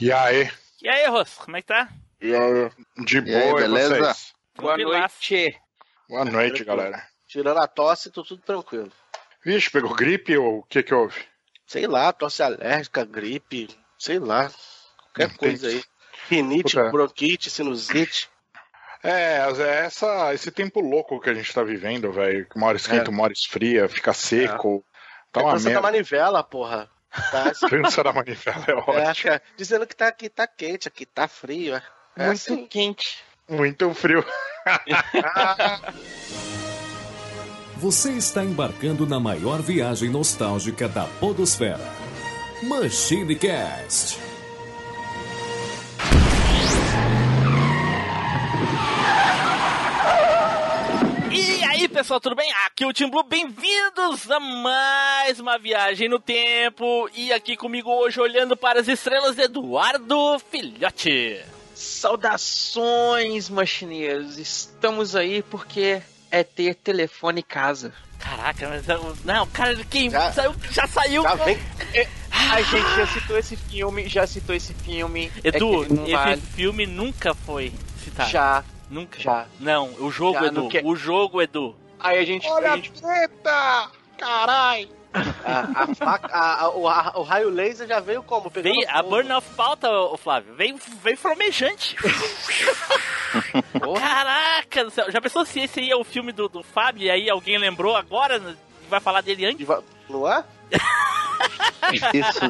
E aí? E aí, Ross, como é que tá? E aí? De E aí, boa, e beleza? vocês? Boa noite. Boa noite, galera. Tirando a tosse, tô tudo tranquilo. Vixe, pegou gripe ou o que que houve? Sei lá, tosse alérgica, gripe, sei lá. Qualquer Não coisa aí. Rinite, Puta. bronquite, sinusite. É, é essa, esse tempo louco que a gente tá vivendo, velho. que Uma hora esquenta, É. uma hora esfria, fica seco. Tá é uma câncer da merda. manivela, porra. Tá, Câncer da manivela é é, ótimo. é, dizendo que tá aqui tá quente, aqui tá frio. É, é Muito assim. quente. Muito frio. Você está embarcando na maior viagem nostálgica da Podosfera. Machine Cast. Pessoal, tudo bem? Aqui é o Tim Blue, bem-vindos a mais uma viagem no tempo. E aqui comigo hoje, olhando para as estrelas, Eduardo Filhote. Saudações, machineiros. Estamos aí porque é ter telefone em casa. Caraca, mas eu- não, cara, quem Já- saiu, já saiu. Já vem. A gente já citou esse filme, já citou esse filme. Edu, é que não esse vale. filme nunca foi citado. Já, Nunca. já. Não, o jogo, Já, Edu. O jogo, Edu. Aí a gente. a gente treta! Carai! A, a faca, a- a- o, a- o raio laser já veio como? Veio, a burn of pauta, ô Flávio, veio, veio flamejante. Caraca do céu. Já pensou se esse aí é o filme do, do Fábio e aí alguém lembrou agora e vai falar dele antes? De va- Não é? Isso,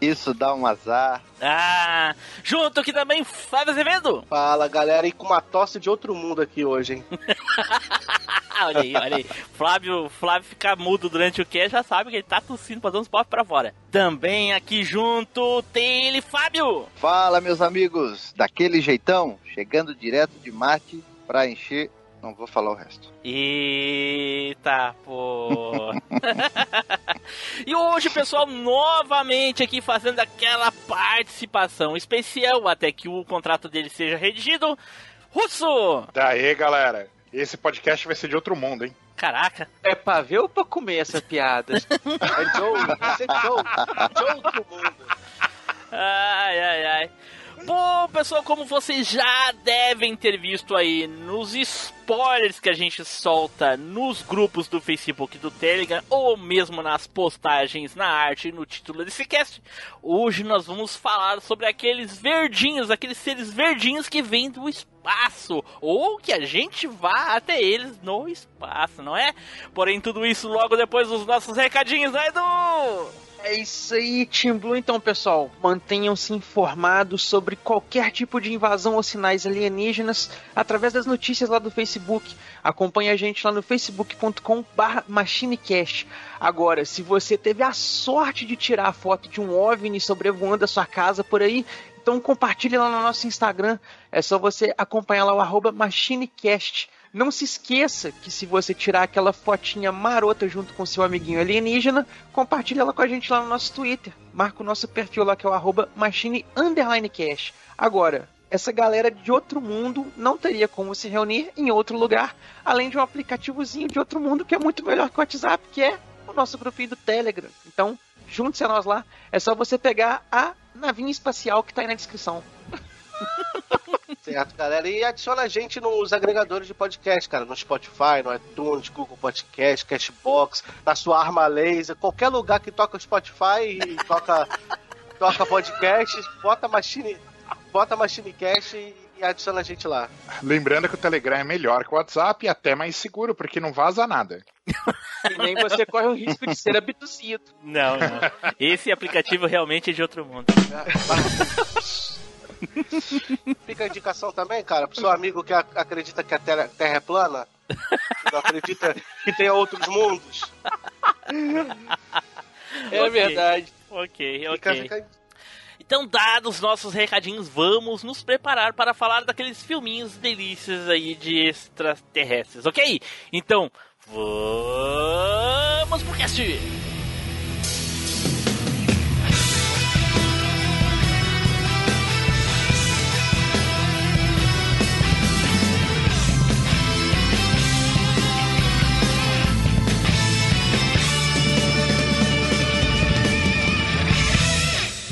isso dá um azar. Ah, junto aqui também, Flávio Azevedo. Fala, galera, e com uma tosse de outro mundo aqui hoje, hein? Olha aí, olha aí. Flávio, Flávio ficar mudo durante o que já sabe que ele tá tossindo pra dar uns pop pra fora. Também aqui junto tem ele, Fábio. Fala, meus amigos, daquele jeitão, chegando direto de Marte pra encher. Não vou falar o resto. Eita, pô. e hoje, pessoal, novamente aqui fazendo aquela participação especial até que o contrato dele seja redigido. Russo! Daí, galera. Esse podcast vai ser de outro mundo, hein? Caraca, É pra ver ou pra comer essa piada? É Joe, esse é Joe. Joe do mundo. Ai, ai, ai. Bom, pessoal, como vocês já devem ter visto aí nos spoilers que a gente solta nos grupos do Facebook e do Telegram, ou mesmo nas postagens na arte e no título desse cast, hoje nós vamos falar sobre aqueles verdinhos, aqueles seres verdinhos que vêm do espaço, ou que a gente vá até eles no espaço, não é? Porém, tudo isso logo depois dos nossos recadinhos, né, Edu? É isso aí, Team Blue. Então, pessoal, mantenham-se informados sobre qualquer tipo de invasão ou sinais alienígenas através das notícias lá do Facebook. Acompanhe a gente lá no facebook.com/barra machinecast. Agora, se você teve a sorte de tirar a foto de um OVNI sobrevoando a sua casa por aí, então compartilhe lá no nosso Instagram. É só você acompanhar lá o machinecast. Não se esqueça que se você tirar aquela fotinha marota junto com seu amiguinho alienígena, compartilha ela com a gente lá no nosso Twitter. Marca o nosso perfil lá que é o arroba. Agora, essa galera de outro mundo não teria como se reunir em outro lugar, além de um aplicativozinho de outro mundo que é muito melhor que o WhatsApp, que é o nosso grupinho do Telegram. Então, junte-se a nós lá. É só você pegar a navinha espacial que tá aí na descrição. Certo, galera. E adiciona a gente nos agregadores de podcast, cara. No Spotify, no iTunes, Google Podcast, Cashbox, na sua arma laser, qualquer lugar que toca Spotify e toca, toca podcast, bota Machine, bota Machine Cash e, adiciona a gente lá. Lembrando que o Telegram é melhor que o WhatsApp e até mais seguro, porque não vaza nada. E nem você corre o risco de ser abduzido. Não, não. Esse aplicativo realmente é de outro mundo. Fica a indicação também, cara, pro seu amigo que ac- acredita que a terra, terra é plana, não acredita que tem outros mundos. É Ok. verdade. Ok, Fica, ok. fica Então, dados nossos recadinhos, vamos nos preparar para falar daqueles filminhos delícias aí de extraterrestres, ok? Então, vamos pro cast!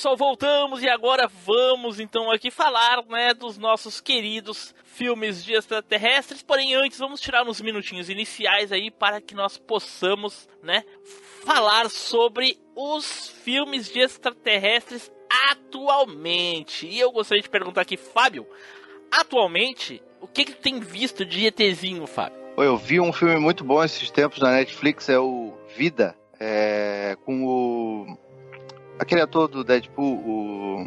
Pessoal, voltamos e agora vamos então aqui falar, né, dos nossos queridos filmes de extraterrestres. Porém, antes vamos tirar uns minutinhos iniciais aí para que nós possamos, né, falar sobre os filmes de extraterrestres atualmente. E eu gostaria de perguntar aqui, Fábio, atualmente, o que que tem visto de ETzinho, Fábio? Eu vi um filme muito bom esses tempos na Netflix, é o Vida, é, com o. aquele ator do Deadpool, o.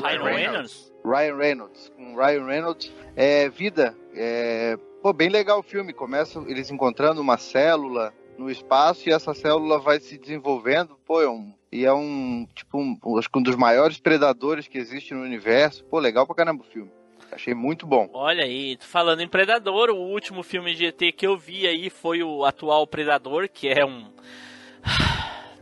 Ryan Reynolds? Ryan Reynolds. Com Ryan Reynolds. É, Vida. É, pô, bem legal o filme. Começa eles encontrando uma célula no espaço e essa célula vai se desenvolvendo. Pô, é um. E é um, tipo, um, acho que um dos maiores predadores que existe no universo. Pô, legal pra caramba o filme. Achei muito bom. Olha aí, falando em Predador, o último filme de ET que eu vi aí foi o atual Predador, que é um.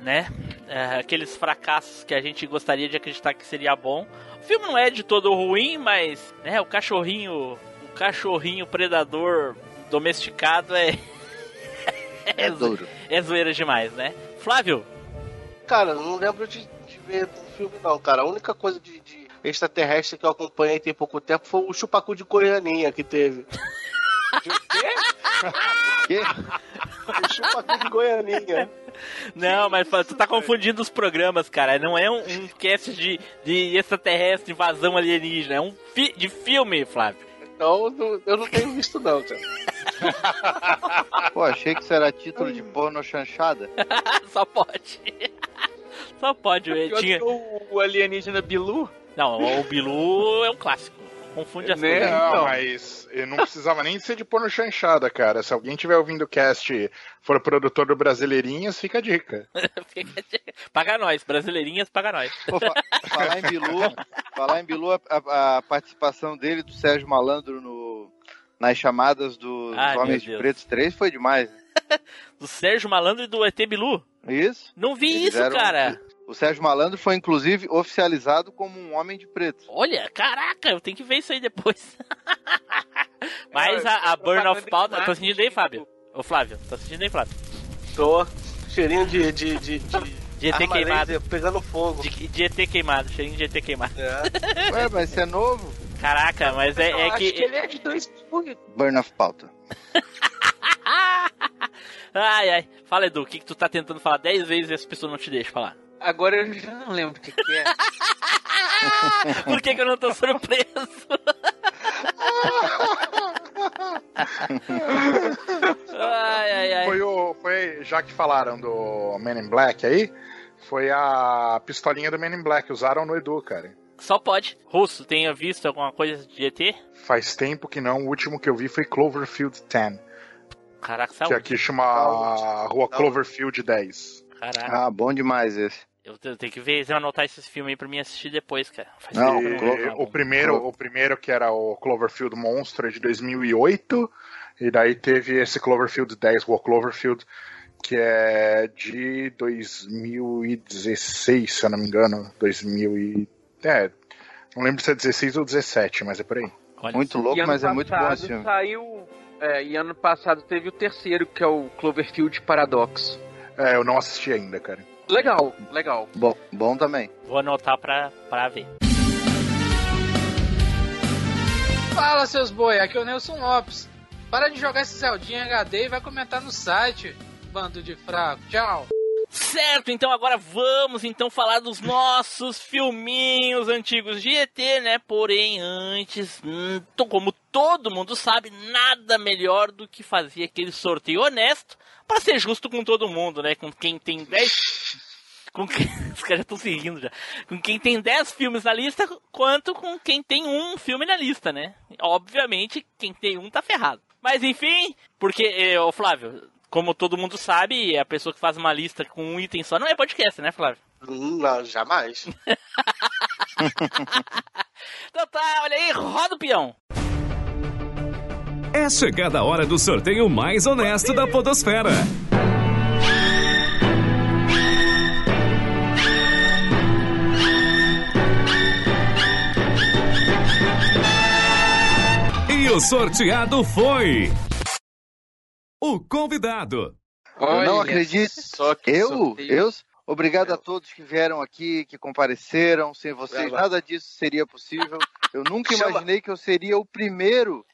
Né? É, aqueles fracassos que a gente gostaria de acreditar que seria bom. O filme não é de todo ruim, mas, né, o cachorrinho. O cachorrinho predador domesticado é. É duro. é zoeira demais, né? Flávio, Cara, não lembro de, de ver o filme, não, cara. A única coisa de, de extraterrestre que eu acompanhei tem pouco tempo foi o chupacu de Goianinha que teve. Que? O chupacu de Goianinha. Não, mas tu tá confundindo os programas, cara. Não é um, um cast de, de extraterrestre, invasão alienígena. É um fi de filme, Flávio. Então não- eu não tenho visto, não, cara. Pô, achei que isso era título de porno chanchada. Só pode. Só pode. Pior Tinha... o, o alienígena Bilu. Não, o Bilu é um clássico. Confunde as Né? coisas. Não, Então. mas eu não precisava nem ser de pôr no chanchada, cara. Se alguém tiver ouvindo o cast for produtor do Brasileirinhas, fica a dica. Paga nós, brasileirinhas, paga nós. Pô, fa- falar em Bilu, falar em Bilu, a, a- a participação dele, do Sérgio Malandro, no, nas chamadas dos Ai, meu Homens de. Pretos 3 foi demais. Do Sérgio Malandro e do ET Bilu. Isso? Não vi Eles isso, eram- cara. O Sérgio Malandro foi, inclusive, oficializado como um homem de preto. Olha, caraca, eu tenho que ver isso aí depois. Mas a, a Burn of Pauta. de Tá assistindo aí, Fábio? Ô, Flávio, tá assistindo aí, Flávio? Tô. Cheirinho de. de, de, de De ET arma queimado. laser pegando fogo. De, de ET queimado, cheirinho de ET queimado. É. Ué, mas isso é novo? Caraca, mas é, é acho que. que ele é de dois. Burn of Pauta. Ai, ai. Fala, Edu, o que, que tu tá tentando falar 10 vezes e as pessoas não te deixam falar? Agora eu já não lembro o que, que é. Por que, que eu não tô surpreso? ai, ai, ai. Foi o. Foi, já que falaram do Men in Black aí, foi a pistolinha do Men in Black, usaram no Edu, cara. Só pode. Russo, tenha visto alguma coisa de ET? Faz tempo que não, o último que eu vi foi Cloverfield 10, Caraca, que saúde. aqui chama a Rua Cloverfield 10. Caraca, Ah, bom demais esse. Eu, tenho que ver, eu anotar esses filmes aí pra mim assistir depois, cara. Faz Não, E Clover- o primeiro, o primeiro que era o Cloverfield Monstro é de 2008, e daí teve esse Cloverfield 10, Rua Cloverfield, que é de 2016, se eu não me engano, 2000 e... É, não lembro se é 16 ou 17, mas é por aí. Olha Muito louco, mas é muito bom esse filme. Saiu. É, e ano passado teve o terceiro, que é o Cloverfield Paradox. É, eu não assisti ainda, cara. Legal, legal. Bom, bom também. Vou anotar pra, pra ver. Fala, seus boi, aqui é o Nelson Lopes. Para de jogar esse Zeldinha HD e vai comentar no site, bando de fraco. Tchau. Certo, então agora vamos então falar dos nossos filminhos antigos de ET, né? Porém, antes, hum, como todo mundo sabe, nada melhor do que fazer aquele sorteio honesto para ser justo com todo mundo, né? Com quem tem 10 com quem, os caras já estão se rindo já, com quem tem 10 filmes na lista, quanto com quem tem um filme na lista, né? Obviamente, quem tem um tá ferrado. Mas enfim, porque, ô Flávio, como todo mundo sabe, a pessoa que faz uma lista com um item só não é podcast, né, Flávio? Não, jamais. Então tá, olha aí, roda o peão. É chegada a hora do sorteio mais honesto da Podosfera. E o sorteado foi. O convidado. Eu não Olha acredito. Só que Eu? sorteio. Eu? Obrigado a todos que vieram aqui, que compareceram. Sem vocês, nada disso seria possível. Eu nunca imaginei que eu seria o primeiro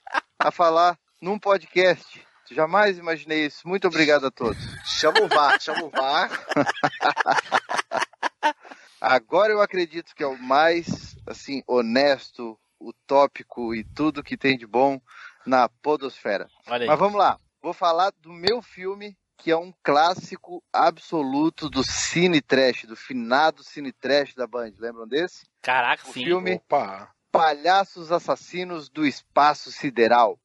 a falar num podcast. Jamais imaginei isso. Muito obrigado a todos. Chama o VAR, chama o VAR. Agora eu acredito que é o mais assim honesto, utópico e tudo que tem de bom na podosfera. Mas vamos lá. Vou falar do meu filme, que é um clássico absoluto do Cine Trash, do finado Cine Trash da Band. Lembram desse? Caraca, o sim. filme- Opa. Palhaços Assassinos do Espaço Sideral.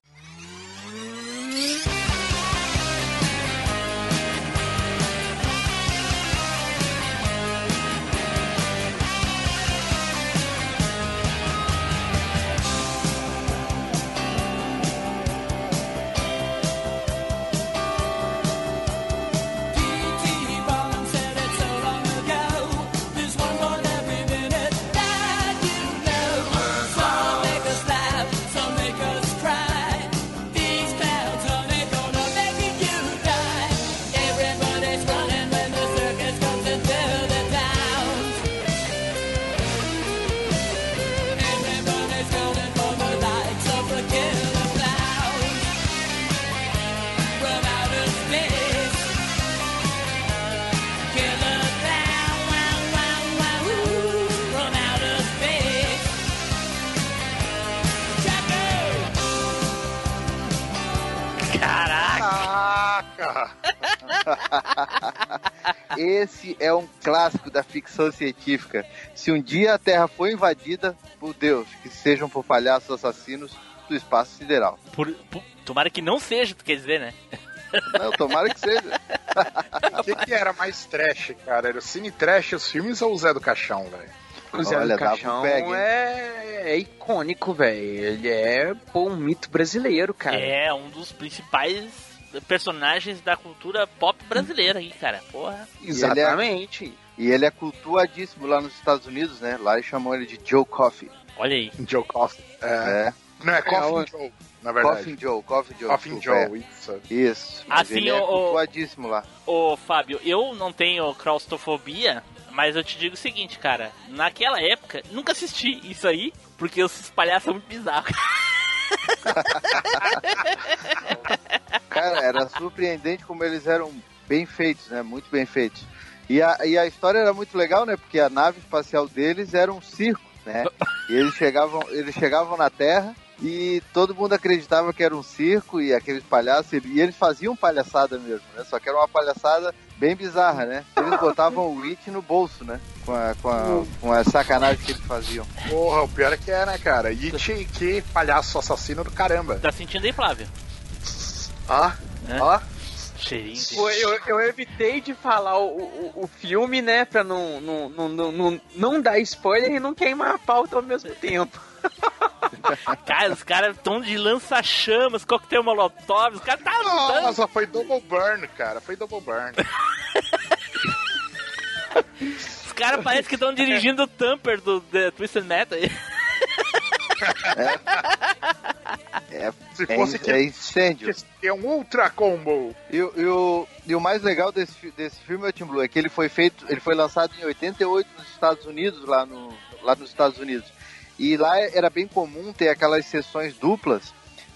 Esse é um clássico da ficção científica. Se um dia a Terra for invadida, por Deus, que sejam por palhaços assassinos do espaço sideral. Por- por- tomara que não seja, tu quer dizer, né? Não, tomara que seja. O que, que era mais trash, cara? Era o Cine Trash, os filmes ou o Zé do Caixão, velho? O Zé Olha, do um Caixão é, é icônico, velho. Ele é pô, um mito brasileiro, cara. É um dos principais personagens da cultura pop brasileira aí, cara. Porra. Exatamente. E ele é cultuadíssimo lá nos Estados Unidos, né? Lá eles chamam ele de Joe Coffey. Olha aí. Joe Coffin. É, É. Não, é Coffin o- Joe, na verdade. Coffin Joe, Coffin Joe. Coffin Joe, isso. é. Isso. Mas Assim, ele é o- o- cultuadíssimo lá. Ô, Fábio, eu não tenho claustrofobia, mas eu te digo o seguinte, cara. Naquela época, nunca assisti isso aí, porque esses palhaços são muito bizarros. Cara, era surpreendente como eles eram bem feitos, né? Muito bem feitos. E a, e a história era muito legal, né? Porque a nave espacial deles era um circo, né? E eles chegavam, eles chegavam na Terra e todo mundo acreditava que era um circo e aqueles palhaços, e eles faziam palhaçada mesmo, né? Só que era uma palhaçada bem bizarra, né? Eles botavam o It no bolso, né? Com a, com a, com a sacanagem que eles faziam. Porra, o pior é que é, né, cara? It, que palhaço assassino do caramba. Tá sentindo aí, Flávio? Ó, Hã? ó. Cheirinho de... Pô, eu, eu evitei de falar o, o, o filme, né? Pra não, não, não, não, não, não dar spoiler e não queimar a pauta ao mesmo tempo. Cara, os caras tão de lança-chamas, coquetel molotov, os caras tá lutando. Nossa, foi double burn, cara. Foi double burn. Os caras parecem que estão dirigindo o Tamper do The Twisted Metal. aí. É, Se é, fosse in- que é incêndio. é um ultra combo. E, o- e o, e o mais legal desse, desse filme, é, Tim Blue, é que ele foi feito, ele foi lançado em 88 nos Estados Unidos, lá, no, lá nos Estados Unidos. E lá era bem comum ter aquelas sessões duplas,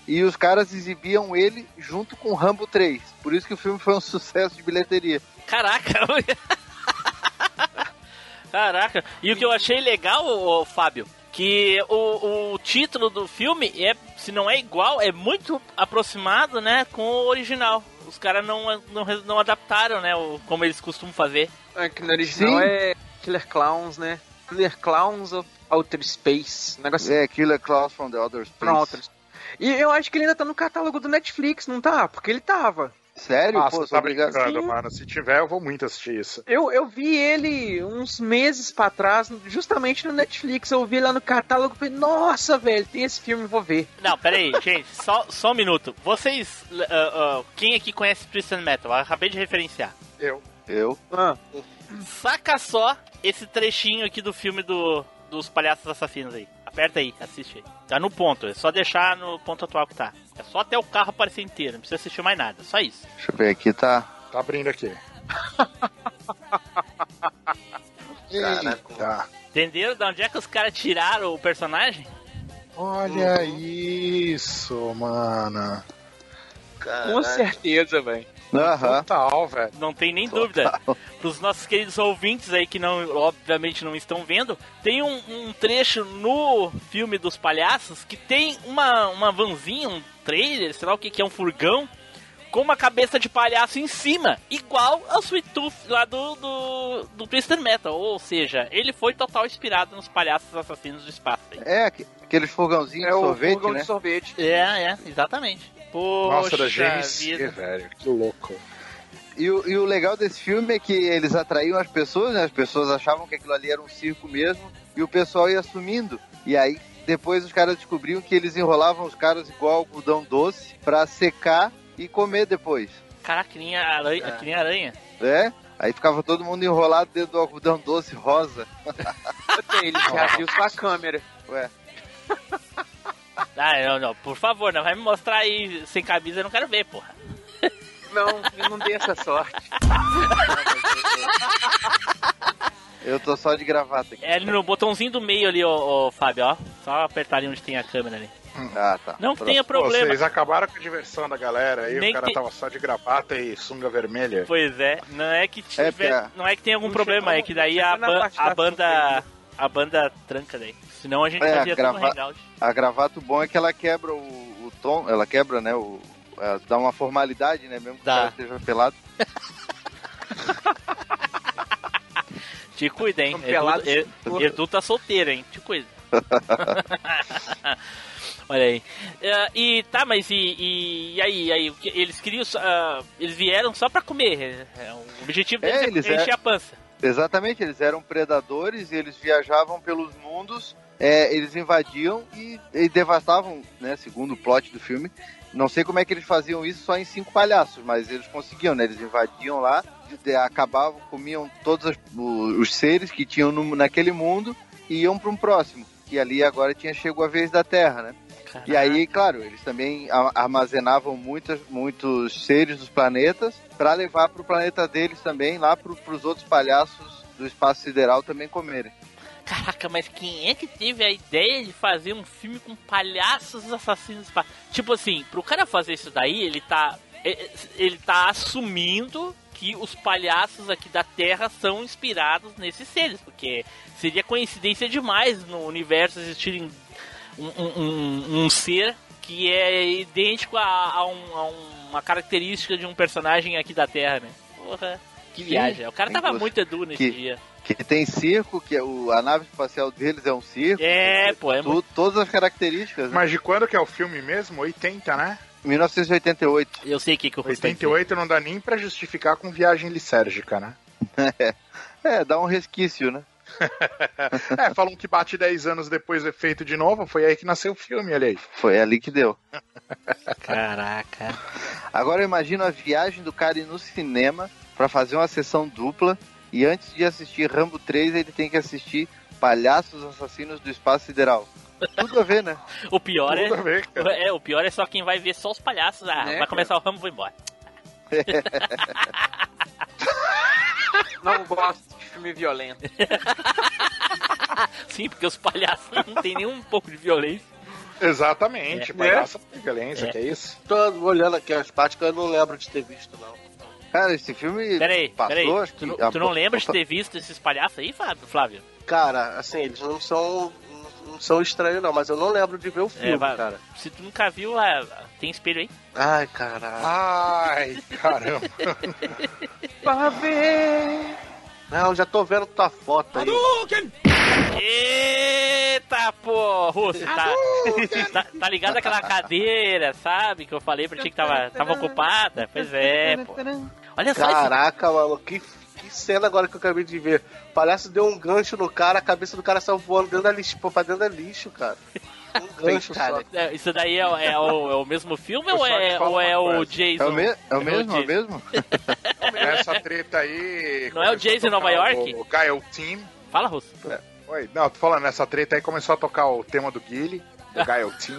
e os caras exibiam ele junto com Rambo 3. Por isso que o filme foi um sucesso de bilheteria. Caraca! Caraca! E o que eu achei legal, ô, Fábio, que o, o título do filme é, se não é igual, é muito aproximado, né, com o original. os caras não, não, não adaptaram, né? O, como eles costumam fazer. É que no original Sim. é Killer Clowns, né? Killer Clowns of Outer Space. Negócio É, Killer Clowns from the Outer Space. from Outer. E eu acho que ele ainda tá no catálogo do Netflix, não tá? Porque ele tava. Sério? Ah, Pô, tá obrigado. brincando, Sim. mano. Se tiver, eu vou muito assistir isso. Eu, eu vi ele uns meses pra trás, justamente no Netflix. Eu vi lá no catálogo e falei, nossa, velho, tem esse filme, vou ver. Não, pera aí, gente, só, só um minuto. Vocês, ah, ah, quem aqui conhece Twisted Metal? Eu acabei de referenciar. Eu. Eu? Ah, Saca só esse trechinho aqui do filme do, dos palhaços assassinos aí. Aperta aí, assiste aí. Tá no ponto, é só deixar no ponto atual que tá. É só até o carro aparecer inteiro, não precisa assistir mais nada, só isso. Deixa eu ver aqui, tá. Tá abrindo aqui. Caraca. Tá. Entenderam de onde é que os caras tiraram o personagem? Olha isso, mano. com Caraca. certeza, velho. Aham. Total, velho. Não tem nem dúvida. Pros nossos queridos ouvintes aí que não, obviamente não estão vendo, tem um, um trecho no filme dos palhaços que tem uma, uma vanzinha, um trailer, sei lá o que, que é um furgão, com uma cabeça de palhaço em cima, igual ao Sweet Tooth lá do, do, do Twister Metal. Ou seja, ele foi total inspirado nos palhaços assassinos do espaço. aí. É, aqu- aqueles fogãozinhos É de o sorvete, fogão né? de sorvete. É, é, exatamente. Poxa Nossa, da James, vida. velho. Que louco. E o, e o legal desse filme é que eles atraíam as pessoas, né? As pessoas achavam que aquilo ali era um circo mesmo, e o pessoal ia sumindo. E aí, depois os caras descobriam que eles enrolavam os caras igual algodão doce pra secar e comer depois, Caraca, que nem aranha. É. Que nem aranha. né? Aí ficava todo mundo enrolado dentro do algodão doce rosa. Ele já viu sua câmera. Ué, Ah, não, não, por favor, não vai me mostrar aí sem camisa, eu não quero ver, porra. Não, eu não dei essa sorte. eu tô só de gravata aqui. É ali no botãozinho do meio ali, ô, ô, Fábio, ó. Só apertar ali onde tem a câmera ali. Ah, tá. Não que Pronto. tenha Pô, problema. vocês acabaram com a diversão da galera aí. Nem o cara que- tava só de gravata e sunga vermelha. Pois é, não é que tiver, É, não é que tem algum Não problema, chegou- é que daí a, ban- a da banda a banda tranca daí. Senão a gente É, fazia grava- tudo no hangout. A gravata o bom é que ela quebra o, o tom, ela quebra, né? O, é, dá uma formalidade, né? Mesmo que Dá. o cara esteja pelado. Te cuida, hein? Pelado, Edu. Edu, Edu tá solteiro, hein? Te cuida. Olha aí. É, e tá, mas e, e, e aí, e aí? Eles queriam. ah, eles vieram só pra comer. é, o objetivo deles É, é, eles encher é- a pança. Exatamente, eles eram predadores e eles viajavam pelos mundos, é, eles invadiam e, e devastavam, né? Segundo o plot do filme. Não sei como é que eles faziam isso só em cinco palhaços, mas eles conseguiam, né? Eles invadiam lá, de- acabavam, comiam todos as- o- os seres que tinham no- naquele mundo e iam para um próximo. Que ali agora tinha chegado a vez da Terra, né? E aí, claro, eles também armazenavam muitas, muitos seres dos planetas para levar para o planeta deles também, lá para os outros palhaços do espaço sideral também comerem. Caraca, mas quem é que teve a ideia de fazer um filme com palhaços assassinos? Tipo assim, pro cara fazer isso daí, ele tá. e- Ele tá assumindo que os palhaços aqui da Terra são inspirados nesses seres, porque seria coincidência demais no universo existirem um, um- um- um ser que é idêntico a, a a uma característica de um personagem aqui da Terra, né? Porra, que viagem. O cara tava muito edu nesse Que- dia. Que tem circo, que é o, a nave espacial deles é um circo. É, pô, é tu- todas as características. né? Mas de quando que é o filme mesmo? 80, né? 1988. Eu sei o que, que eu vou dizer. 88 não dá nem pra justificar com viagem lisérgica, né? É, dá um resquício, né? É, falam que bate 10 anos depois do efeito de novo, foi aí que nasceu o filme, olha aí. Foi ali que deu. Caraca. Agora eu imagino a viagem do cara ir no cinema para fazer uma sessão dupla e antes de assistir Rambo 3 ele tem que assistir Palhaços Assassinos do Espaço Sideral. Tudo a ver, né? O pior Tudo a é, ver, cara. é. O pior é só quem vai ver só os palhaços. Ah, É, vai começar o ramo, vou embora. Não gosto de filme violento. Sim, porque os palhaços não tem nem um pouco de violência. Exatamente, É. palhaça por violência, É. que é isso? Tô olhando aqui as partes que eu não lembro de ter visto, não. Cara, esse filme Peraí, passou, peraí. acho Tu, que... tu não lembra de ter visto esses palhaços aí? Flávio? Cara, assim, eles não são. não são estranhos, não, mas eu não lembro de ver o filme, É, cara. Se tu nunca viu, ah, tem espelho aí? Ai, caralho. Ai, caramba. Pra ver. Não, já tô vendo tua foto aí. Eita, pô! Russo, tá, tá, tá ligado aquela cadeira, sabe? Que eu falei pra ti que tava, tava ocupada? Pois é, pô. Olha só esse Caraca, mano, que, que cena agora que eu acabei de ver. O palhaço deu um gancho no cara, a cabeça do cara saiu voando dentro da lixo, pô, pra dentro da lixo, cara. Um gancho só. É, Isso daí é, é o, é o mesmo filme ou é, te falo ou é o. Jason? É o, me é o mesmo, é o mesmo? Nessa treta aí. Não é o Jason em Nova York? O Gael Team. Fala, Russo. Oi, não, tô falando, nessa treta aí começou a tocar o tema do Guile, do Gael Team.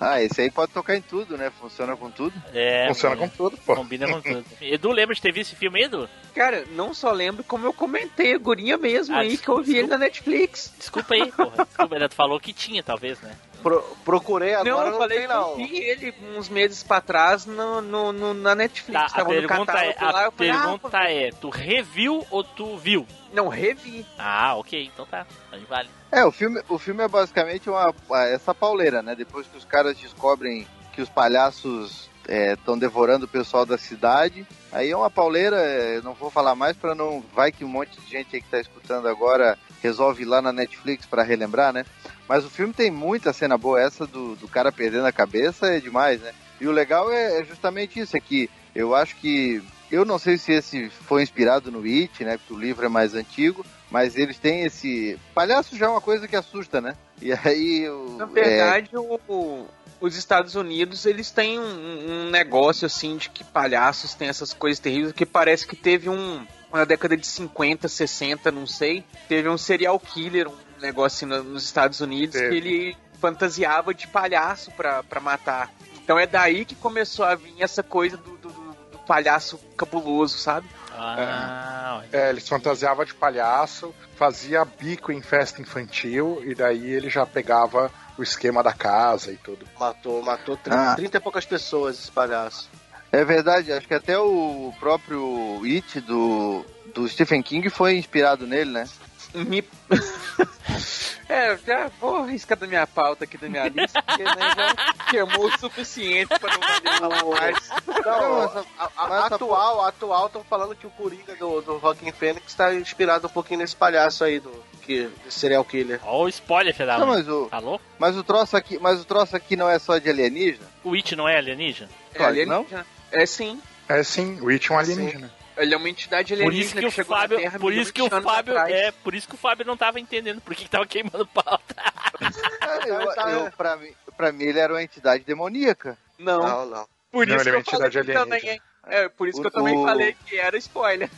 Ah, esse aí pode tocar em tudo, né? Funciona com tudo. É, Funciona com tudo, pô. Combina com tudo. Edu, lembra de ter visto esse filme, Edu? Cara, não só lembro como eu comentei, a gurinha mesmo Ah, aí, des- que eu vi ele desculpa. na Netflix. Desculpa aí, porra. Desculpa, né? tu falou que tinha, talvez, né? Pro- procurei agora, não, não, eu falei tem não. vi ele uns meses pra trás no, no, no- na Netflix. Tá, a pergunta é, lá, a eu falei, ah, pergunta pô, é, tu reviu ou tu viu? Não, revi. Ah, ok, então tá. Aí vale. É, o filme, o filme é basicamente uma, essa pauleira, né? Depois que os caras descobrem que os palhaços estão devorando o pessoal da cidade, aí é uma pauleira, é, não vou falar mais para não... Vai que um monte de gente aí que tá escutando agora resolve ir lá na Netflix para relembrar, né? Mas o filme tem muita cena boa, essa do, do cara perdendo a cabeça é demais, né? E o legal é, é justamente isso, é que eu acho que... Eu não sei se esse foi inspirado no It, né? Porque o livro é mais antigo, mas eles têm esse. Palhaço já é uma coisa que assusta, né? E aí. O... Na verdade, o- o- os Estados Unidos, eles têm um, um negócio, assim, de que palhaços têm essas coisas terríveis, que parece que teve um... Na década de 50, 60, não sei, teve um serial killer, um negócio assim, no- nos Estados Unidos, Teve. que ele fantasiava de palhaço pra, pra matar. Então é daí que começou a vir essa coisa do, do- do- palhaço cabuloso, sabe? Ah, olha. É, eles fantasiavam de palhaço, fazia bico em festa infantil e daí ele já pegava o esquema da casa e tudo. Matou, matou 30, Ah. 30 e poucas pessoas esse palhaço. É verdade, acho que até o próprio It do, do Stephen King foi inspirado nele, né? Me... é, já vou riscar da minha pauta aqui, da minha lista, porque né, já queimou o suficiente pra não poder falar mais. Não, mas a- a- atual, atual, estão falando que o Coringa do, do Rockin' Fênix tá inspirado um pouquinho nesse palhaço aí do que, serial killer. Ó o spoiler, filho da Não, mas o, Tá louco? mas o troço aqui, mas o troço aqui não é só de alienígena? O It não é alienígena? É alienígena? É sim. É sim, o It é um alienígena. Ele é uma entidade Por alienígena isso que o chegou Fábio, na Terra por isso que o Fábio, atrás. é, por isso que o Fábio não tava entendendo por que, que tava queimando pauta. Eu, tá- eu, pra, mim, pra mim ele era uma entidade demoníaca. Não, Não, não. por Não, isso ele que é eu uma entidade alienígena. hein? É, por isso que eu O- também o- falei que era spoiler.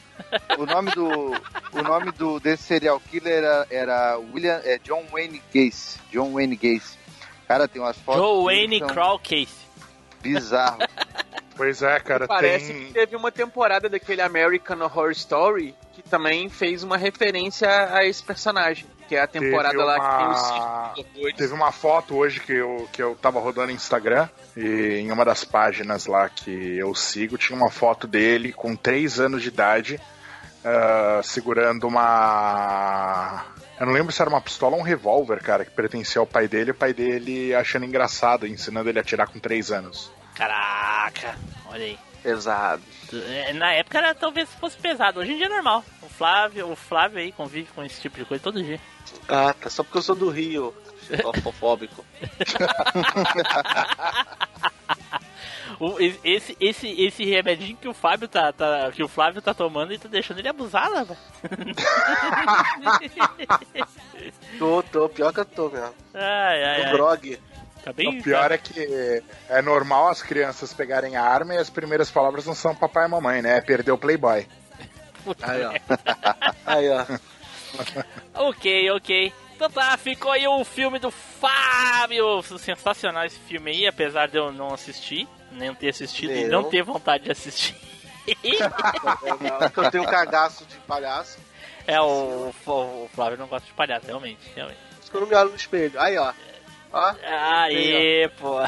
O nome do o nome do desse serial killer era, era William é John Wayne Gacy. John Wayne Gacy. Cara, tem umas fotos Joe que Wayne são Crawl Case. Bizarro. Pois é, cara, Parece tem. que teve uma temporada daquele American Horror Story que também fez uma referência a esse personagem. Que é a temporada Teve lá que tem uma- os circos doidos. Teve uma foto hoje que eu, que eu tava rodando no Instagram e em uma das páginas lá que eu sigo tinha uma foto dele com 3 anos de idade ah, segurando uma. Eu não lembro se era uma pistola ou um revólver, cara, que pertencia ao pai dele. E o pai dele achando engraçado, ensinando ele a atirar com 3 anos. Caraca, olha aí. Pesado. É, Na época era, talvez fosse pesado, hoje em dia é normal. O Flávio, o Flávio aí convive com esse tipo de coisa todo dia. Ah, tá. Só porque eu sou do Rio. Xenofóbico. O- esse, esse, esse remedinho que o Fábio tá, tá- que o Flávio tá tomando e tá deixando ele abusar, lá, velho. tô, tô. Pior que eu tô mesmo. Ai, ai, O ai. grog. Tá bem. O pior é que é normal as crianças pegarem a arma e as primeiras palavras não são papai e mamãe, né? É perder o Playboy. Aí, ó. Aí, ó. Ok, ok. Então tá, ficou aí o filme do Fábio. Sensacional esse filme aí, apesar de eu não assistir, nem ter assistido e Nem não eu. ter vontade de assistir. Porque eu tenho um cagaço de palhaço. É, o, o Flávio não gosta de palhaço, realmente, realmente. Por isso que eu não me olho no espelho. Aí, ó. Ó. Aê, pô.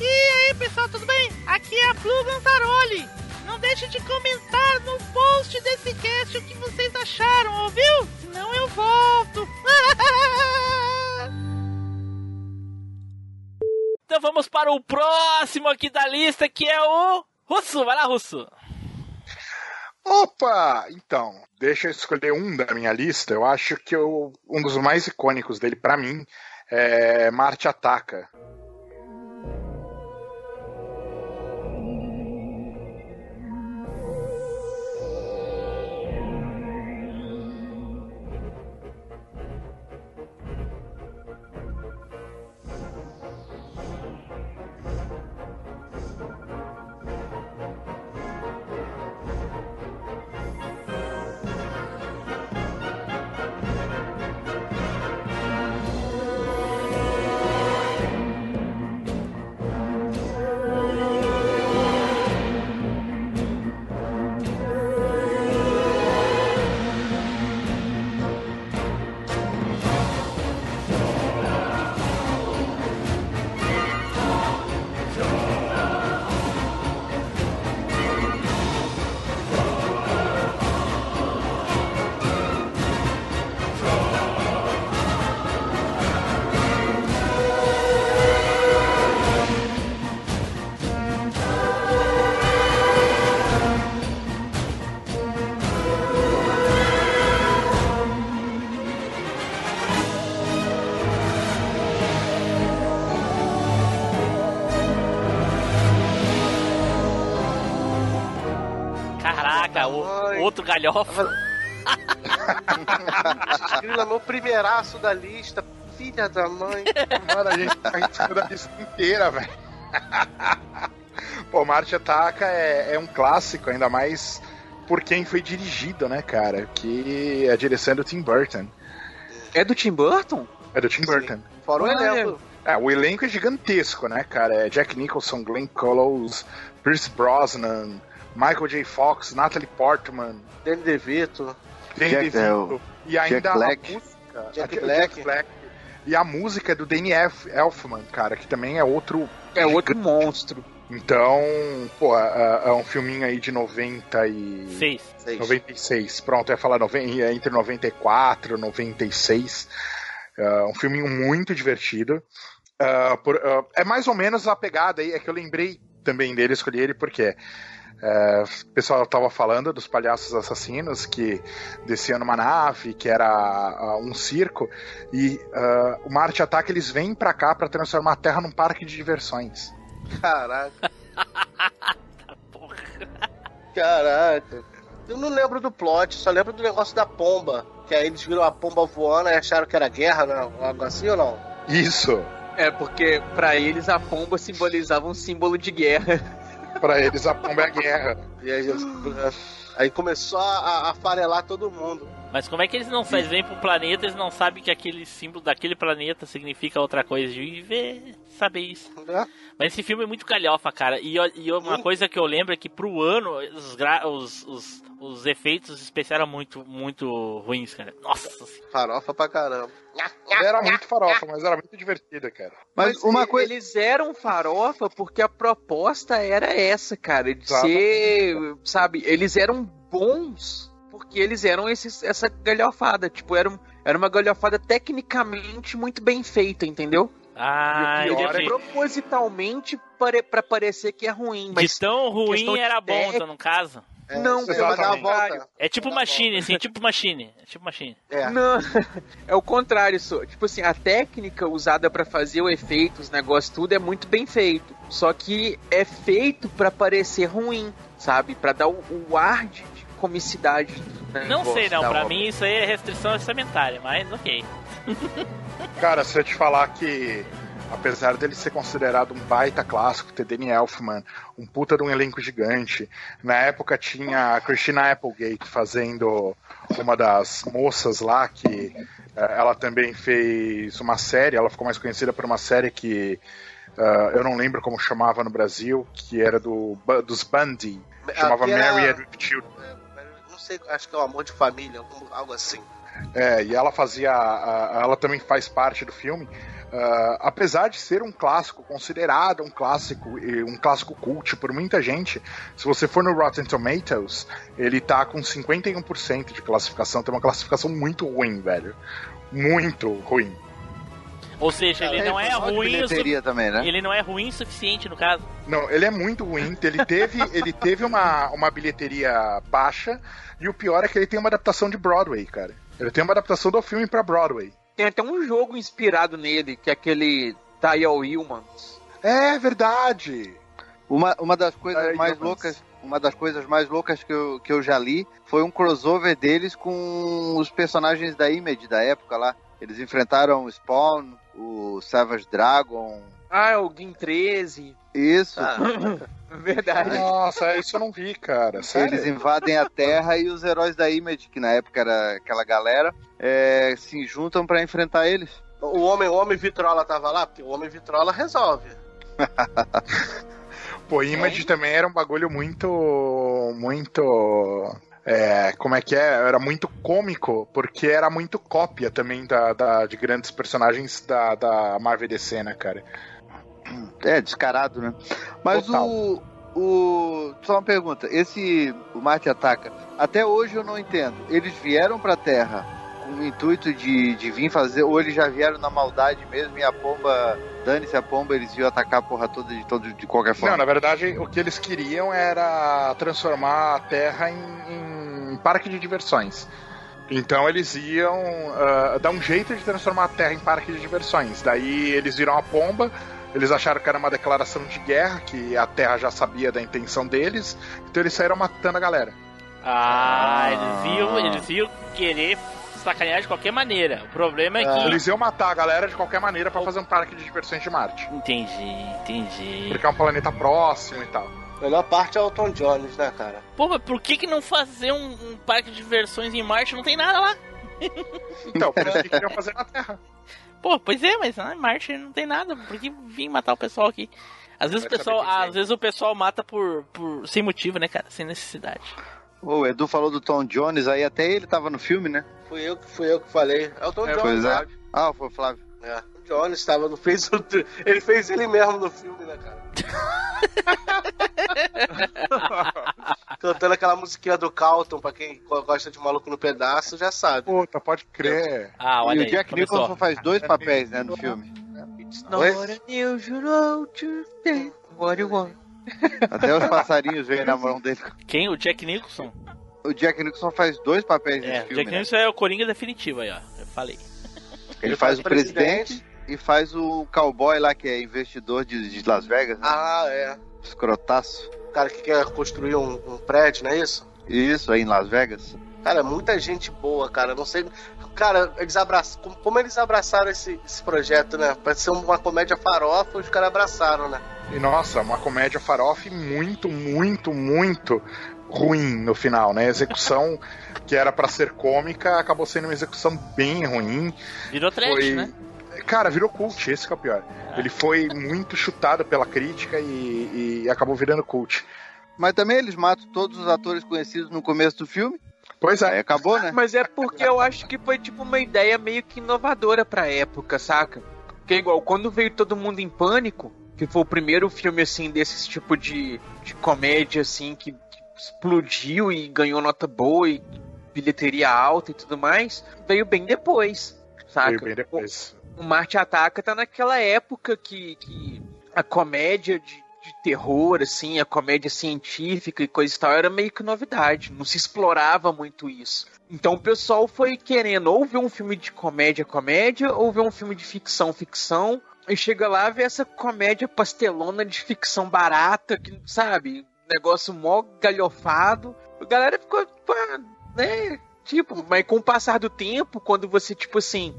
e aí, pessoal, tudo bem? Aqui é a Flu Gantaroli. Não deixe de comentar no post desse cast o que vocês acharam, ouviu? Senão eu volto. vamos para o próximo aqui da lista, que é o Russo. Vai lá, Russo. Opa! Então, deixa eu escolher um da minha lista. Eu acho que eu, um dos mais icônicos dele, pra mim, é Marte Ataca. Outro galhofa. Grila, meu primeiraço da lista. Filha da mãe. Mano, a gente tá riscando a lista inteira, velho. Pô, Marte Ataca é, é um clássico, ainda mais por quem foi dirigido, né, cara? Que a direção é do Tim Burton. É do Tim Burton? É do Tim Burton. Fora o Olha. elenco. É, o elenco é gigantesco, né, cara? É Jack Nicholson, Glenn Close, Pierce Brosnan, Michael J. Fox, Natalie Portman, Danny DeVito. Danny Jack- DeVito, é, e ainda Jack Black. a música, Jack Black. E a música é do Danny Elf, Elfman, cara, que também é outro. É outro monstro. Então, pô, é, é um filminho aí de 90 e. Seis. Seis. 96. Pronto, eu ia falar noven- é entre 94 e 96. É um filminho muito divertido. É, por- é, é mais ou menos a pegada aí, é que eu lembrei também dele, escolhi ele porque é, o pessoal tava falando dos palhaços assassinos que desciam numa nave, que era ah, um circo, e ah, o Marte Ataca eles vêm pra cá pra transformar a Terra num parque de diversões. Caraca. Caraca. Eu não lembro do plot, só lembro do negócio da pomba. Que aí eles viram a pomba voando e acharam que era guerra, né? Algo assim ou não? Isso! É, porque pra eles a pomba simbolizava um símbolo de guerra. Pra eles a pomba é a guerra. E aí, aí começou a, a farelar todo mundo. Mas como é que eles não eles vêm pro planeta, eles não sabem que aquele símbolo daquele planeta significa outra coisa? De ver, saber isso. Né? Mas esse filme é muito galhofa, cara. E, eu- e uma Hum. coisa que eu lembro é que pro ano os, gra- os, os, os efeitos especiais eram muito, muito ruins, cara. Nossa. Farofa pra caramba. Era muito farofa, mas era muito divertida, cara. Mas uma e- coisa. Eles eram farofa porque a proposta era essa, cara, de ser, sabe, eles eram bons porque eles eram esses, essa galhofada, tipo, era, um- era uma galhofada tecnicamente muito bem feita, entendeu? Ah, E o pior é Propositalmente pare, pra parecer que é ruim, De mas tão ruim de era bom, então, no caso. É, Não, você vai dar a volta. É tipo Tá machine, assim, tipo machine. É tipo machine. É. Não, é o contrário, só. Tipo assim, a técnica usada pra fazer o efeito, os negócios, tudo é muito bem feito. Só que é feito pra parecer ruim, sabe? Pra dar o, o ar de, de comicidade. do Não sei, não. Pra obra. mim isso aí é restrição orçamentária, mas ok. Cara, se eu te falar que, apesar dele ser considerado um baita clássico, ter Danny Elfman, um puta de um elenco gigante, na época tinha a Christina Applegate fazendo uma das moças lá, que eh, ela também fez uma série, ela ficou mais conhecida por uma série que eh, eu não lembro como chamava no Brasil, que era do, dos Bundy, chamava Married with Children. Sei, acho que é o amor de família, algo assim. É, e ela fazia. ela também faz parte do filme. Ah, apesar de ser um clássico, considerado um clássico, um clássico cult por muita gente, se você for no Rotten Tomatoes, ele tá com 51% de classificação, tem uma classificação muito ruim, velho. Muito ruim. Ou seja, ele não é Foi mal de ruim o su- também, né? Ele não é ruim o suficiente, no caso. Não, ele é muito ruim. Ele teve, ele teve uma, uma bilheteria baixa, e o pior é que ele tem uma adaptação de Broadway, cara. Ele tem uma adaptação do filme pra Broadway. Tem até um jogo inspirado nele, que é aquele Dial Humans. É verdade! Uma, uma das coisas Ai, mais Jonas. loucas, uma das coisas mais loucas que eu, que eu já li foi um crossover deles com os personagens da Image da época lá. Eles enfrentaram o Spawn, o Savage Dragon. Ah, é o Game 13. Isso. Verdade. Nossa, isso eu não vi, cara. Sério? Eles invadem a Terra e os heróis da Image, que na época era aquela galera, é, se juntam pra enfrentar eles. O homem, o homem Vitrola tava lá, porque o homem Vitrola resolve. Pô, Image também era um bagulho muito. Muito. É, como é que é? Era muito cômico, porque era muito cópia também da, da- de grandes personagens da, da Marvel DC, né, cara? É, descarado, né? Mas Total. o, o. Só uma pergunta: esse. O Marte ataca. Até hoje eu não entendo. Eles vieram pra Terra com o intuito de, de vir fazer. Ou eles já vieram na maldade mesmo e a pomba. Dane-se a pomba, eles iam atacar a porra toda de, todo, de qualquer forma. Não, na verdade, o que eles queriam era transformar a Terra em, em parque de diversões. Então eles iam ah, dar um jeito de transformar a Terra em parque de diversões. Daí eles viram a pomba, eles acharam que era uma declaração de guerra, que a Terra já sabia da intenção deles, então eles saíram matando a galera. Ah, eles iam, eles iam querer sacanear de qualquer maneira. O problema é que. Eles iam matar a galera de qualquer maneira pra fazer um parque de diversões de Marte. Entendi, entendi. Porque é um planeta próximo e tal. A melhor parte é o Tom Jones, né, cara? Pô, mas por que, que não fazer um, um parque de diversões em Marte? Não tem nada lá. Então, por isso que queriam fazer na Terra. Pô, pois é, mas lá em Marte não tem nada. Por que vir matar o pessoal aqui? Às vezes o pessoal, às vezes o pessoal mata por, por sem motivo, né, cara? Sem necessidade. O Edu falou do Tom Jones, aí até ele tava no filme, né? Fui eu, que- fui eu que falei. É o Tom É, Jones, é. né? Ah, foi o Flávio. É. O Tom Jones estava no fez o- ele fez ele mesmo no filme, né, cara? Cantando aquela musiquinha do Calton, pra quem gosta de Maluco no Pedaço, já sabe. Puta, pode crer. Ah, e olha o aí. Jack começou. Nicholson faz dois papéis, né, no filme. It's not unusual to what you want. Até os passarinhos veem na mão dele. Quem? O Jack Nicholson? O Jack Nicholson faz dois papéis nesse É, o filme. Jack né? Nicholson é o Coringa definitivo aí, ó. Eu falei. Ele faz o presidente e faz o cowboy lá que é investidor de, de Las Vegas, né? Ah, é. escrotaço. O cara que quer construir um, um prédio, não é isso? Isso, aí em Las Vegas. Cara, muita gente boa, cara. Não sei. Cara, eles abraçam. Como, eles abraçaram esse, esse projeto, né? Parece ser uma comédia farofa, os caras abraçaram, né? E nossa, uma comédia farofa muito, muito, muito ruim no final, né? A execução que era pra ser cômica acabou sendo uma execução bem ruim. Virou trash, Foi- né? Cara, virou cult, esse que é o pior. Ele foi muito chutado pela crítica e, e acabou virando cult. Mas também eles matam todos os atores conhecidos no começo do filme. Pois Aí é. acabou, né? Mas é porque eu acho que foi tipo uma ideia meio que inovadora pra época, saca? Porque igual, quando veio Todo Mundo em Pânico, que foi o primeiro filme assim desse tipo de, de comédia assim que, explodiu e ganhou nota boa e bilheteria alta e tudo mais, veio bem depois, saca? Veio bem depois. o Marte Ataca tá naquela época que, que a comédia de, de terror, assim, a comédia científica e coisa e tal, era meio que novidade. Não se explorava muito isso. Então o pessoal foi querendo ou ver um filme de comédia, comédia, ou ver um filme de ficção, ficção. E chega lá ver essa comédia pastelona de ficção barata, que, sabe? Negócio mó galhofado. A galera ficou, né? Tipo, mas com o passar do tempo, quando você, tipo assim,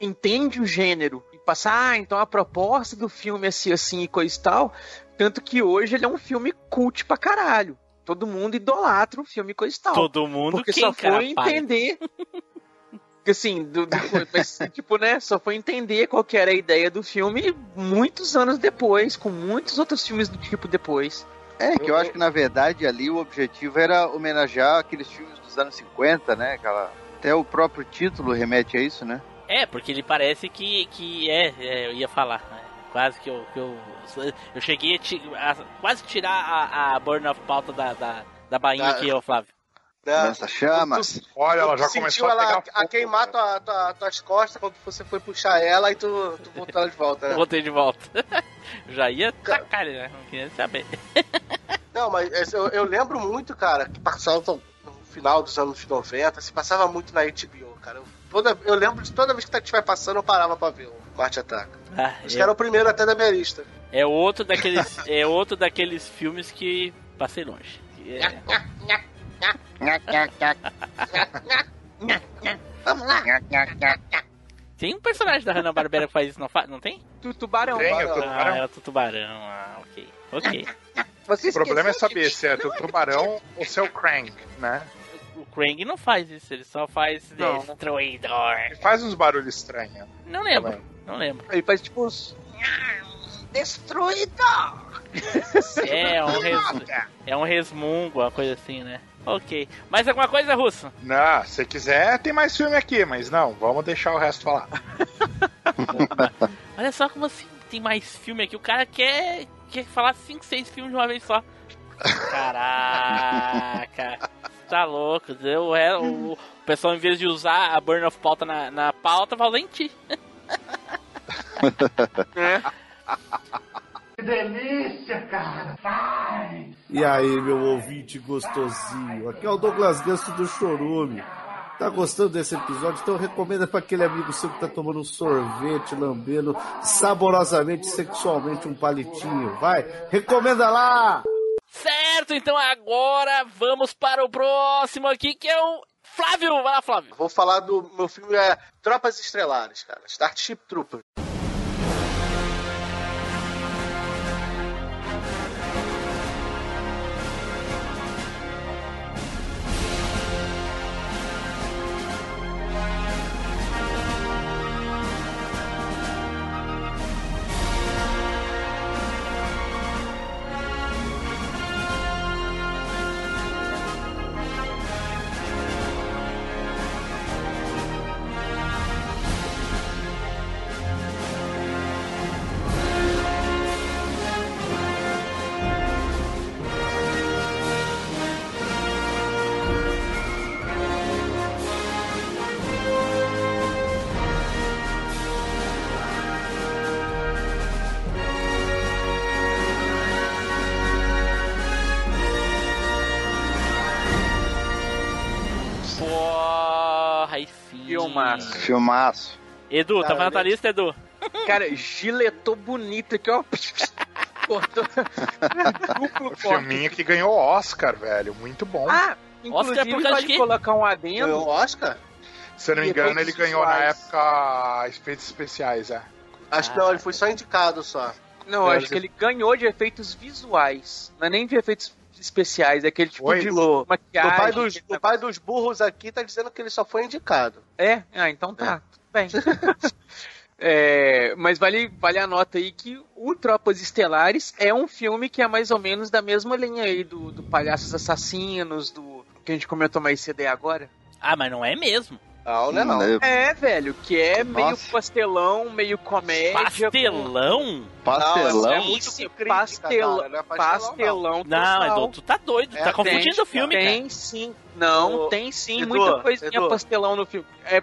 entende o gênero e passa, ah, então a proposta do filme é assim, assim e coisa e tal. Tanto que hoje ele é um filme cult pra caralho. Todo mundo idolatra o filme e coisa e tal. Todo mundo porque quem, só foi entender. Porque assim, do, do- mas, tipo, né? Só foi entender qual que era a ideia do filme muitos anos depois, com muitos outros filmes do tipo depois. É, que eu acho que na verdade ali o objetivo era homenagear aqueles filmes dos anos 50, né? Aquela Até o próprio título remete a isso, né? É, porque ele parece que, que é, é, eu ia falar. né? Quase que eu, que eu. Eu cheguei a, ti- a quase tirar a, a burn of pauta da, da, da bainha Ah, aqui, ô Flávio. Né? Lança-chamas. Olha, ela Tu já sentiu começou a ela pegar a fogo, queimar tua, tua, tuas costas quando você foi puxar ela e tu, tu botou ela de volta, né? Voltei de volta. Já ia tacar, né? Não queria saber. Não, mas eu, eu lembro muito, cara, que passava no final dos anos 90, se passava muito na HBO, cara. Eu, toda, eu lembro de toda vez que estiver passando, eu parava pra ver o Marte Ataca. Ah, Acho que era o primeiro até da minha lista. é, é outro daqueles, é outro daqueles filmes que passei longe. É, Vamos lá. tem um personagem da Hanna-Barbera que faz isso, não, fa não tem? Tu, tubarão. Tem, tô Ah, tubarão. é o tubarão. Ah, ok. Ok. Você O problema é saber se é do tubarão ou se é o Krang, né? O Krang não faz isso, ele só faz Não. Destruidor. Ele faz uns barulhos estranhos. Não lembro, Também. não lembro. Ele faz tipo uns. Destruído! É, um res... é um resmungo, uma coisa assim, né? Ok. Mais alguma coisa, Russo? Não, se quiser, tem mais filme aqui, mas não, vamos deixar o resto falar. Olha só como assim tem mais filme aqui. O cara quer, quer falar 5, 6 filmes de uma vez só. Caraca. Tá louco. Deu, é, o, o pessoal, em vez de usar a burn of pauta na, na pauta, fala em ti. E aí, meu ouvinte gostosinho? Aqui é o Douglas Ganso do Chorume. Tá gostando desse episódio? Então recomenda para aquele amigo seu que tá tomando um sorvete, lambendo saborosamente, sexualmente um palitinho. Vai, recomenda lá! Certo, então agora vamos para o próximo aqui, que é o Flávio. Vai lá, Flávio. Vou falar do meu filme é Tropas Estrelares, cara. Starship Trooper. Filmaço. Filmaço. Edu, tá na tua né? lista, Edu? Cara, giletou bonito aqui, ó. Cortou. O filminho que ganhou Oscar, velho. Muito bom. Ah, Oscar inclusive por causa de pode colocar um adendo. o Oscar? Se eu não me engano, efeitos ele ganhou na visuais. época efeitos especiais, é. Acho que não, ele foi só indicado só. Não, eu acho que ele ganhou de efeitos visuais. Não é nem de efeitos especiais, é aquele tipo Foi? de O, maquiagem. o pai dos, o pai dos burros aqui tá dizendo que ele só foi indicado. É? Ah, então tá. Tudo bem. É, mas vale, vale a nota aí que o Tropas Estelares é um filme que é mais ou menos da mesma linha aí do, do Palhaços Assassinos, do que a gente comentou mais cedo aí agora. Ah, mas não é mesmo. Não, não é não. Né? É, velho, que é meio Nossa. pastelão, meio comédia. Pastelão? Pastelão. Não, é com... muito Sim, crítica, pastelão, cara, não é pastelão, pastelão Não. Edu, tu tá doido, É, tá confundindo tem, o filme, cara. Tem sim. Não, tem sim. Edu, muita coisinha Edu. pastelão no filme. É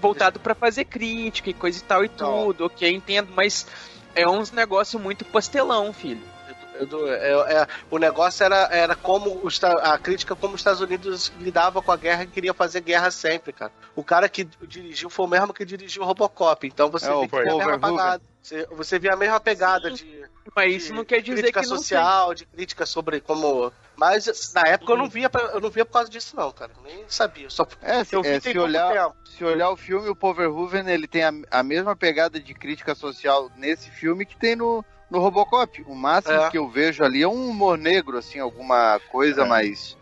voltado pra fazer crítica e coisa e tal e Não. tudo, ok, entendo, mas é uns negócio muito pastelão, filho. Edu, é- é- o negócio era, era como os a crítica como os Estados Unidos lidava com a guerra e queria fazer guerra sempre, cara. O cara que dirigiu foi o mesmo que dirigiu o Robocop. Então você É, vê que a mesma. Você, você vê a mesma pegada de, Mas isso de não quer dizer crítica que não social, de crítica sobre como. Mas na época eu não via, pra- eu não via por causa disso, não, cara. Nem sabia. Só É, se, é, se olhar, tempo. se olhar o filme, o Paul Verhoeven, ele tem a, a mesma pegada de crítica social nesse filme que tem no, no Robocop. O máximo É. que eu vejo ali é um humor negro, assim, alguma coisa É. mais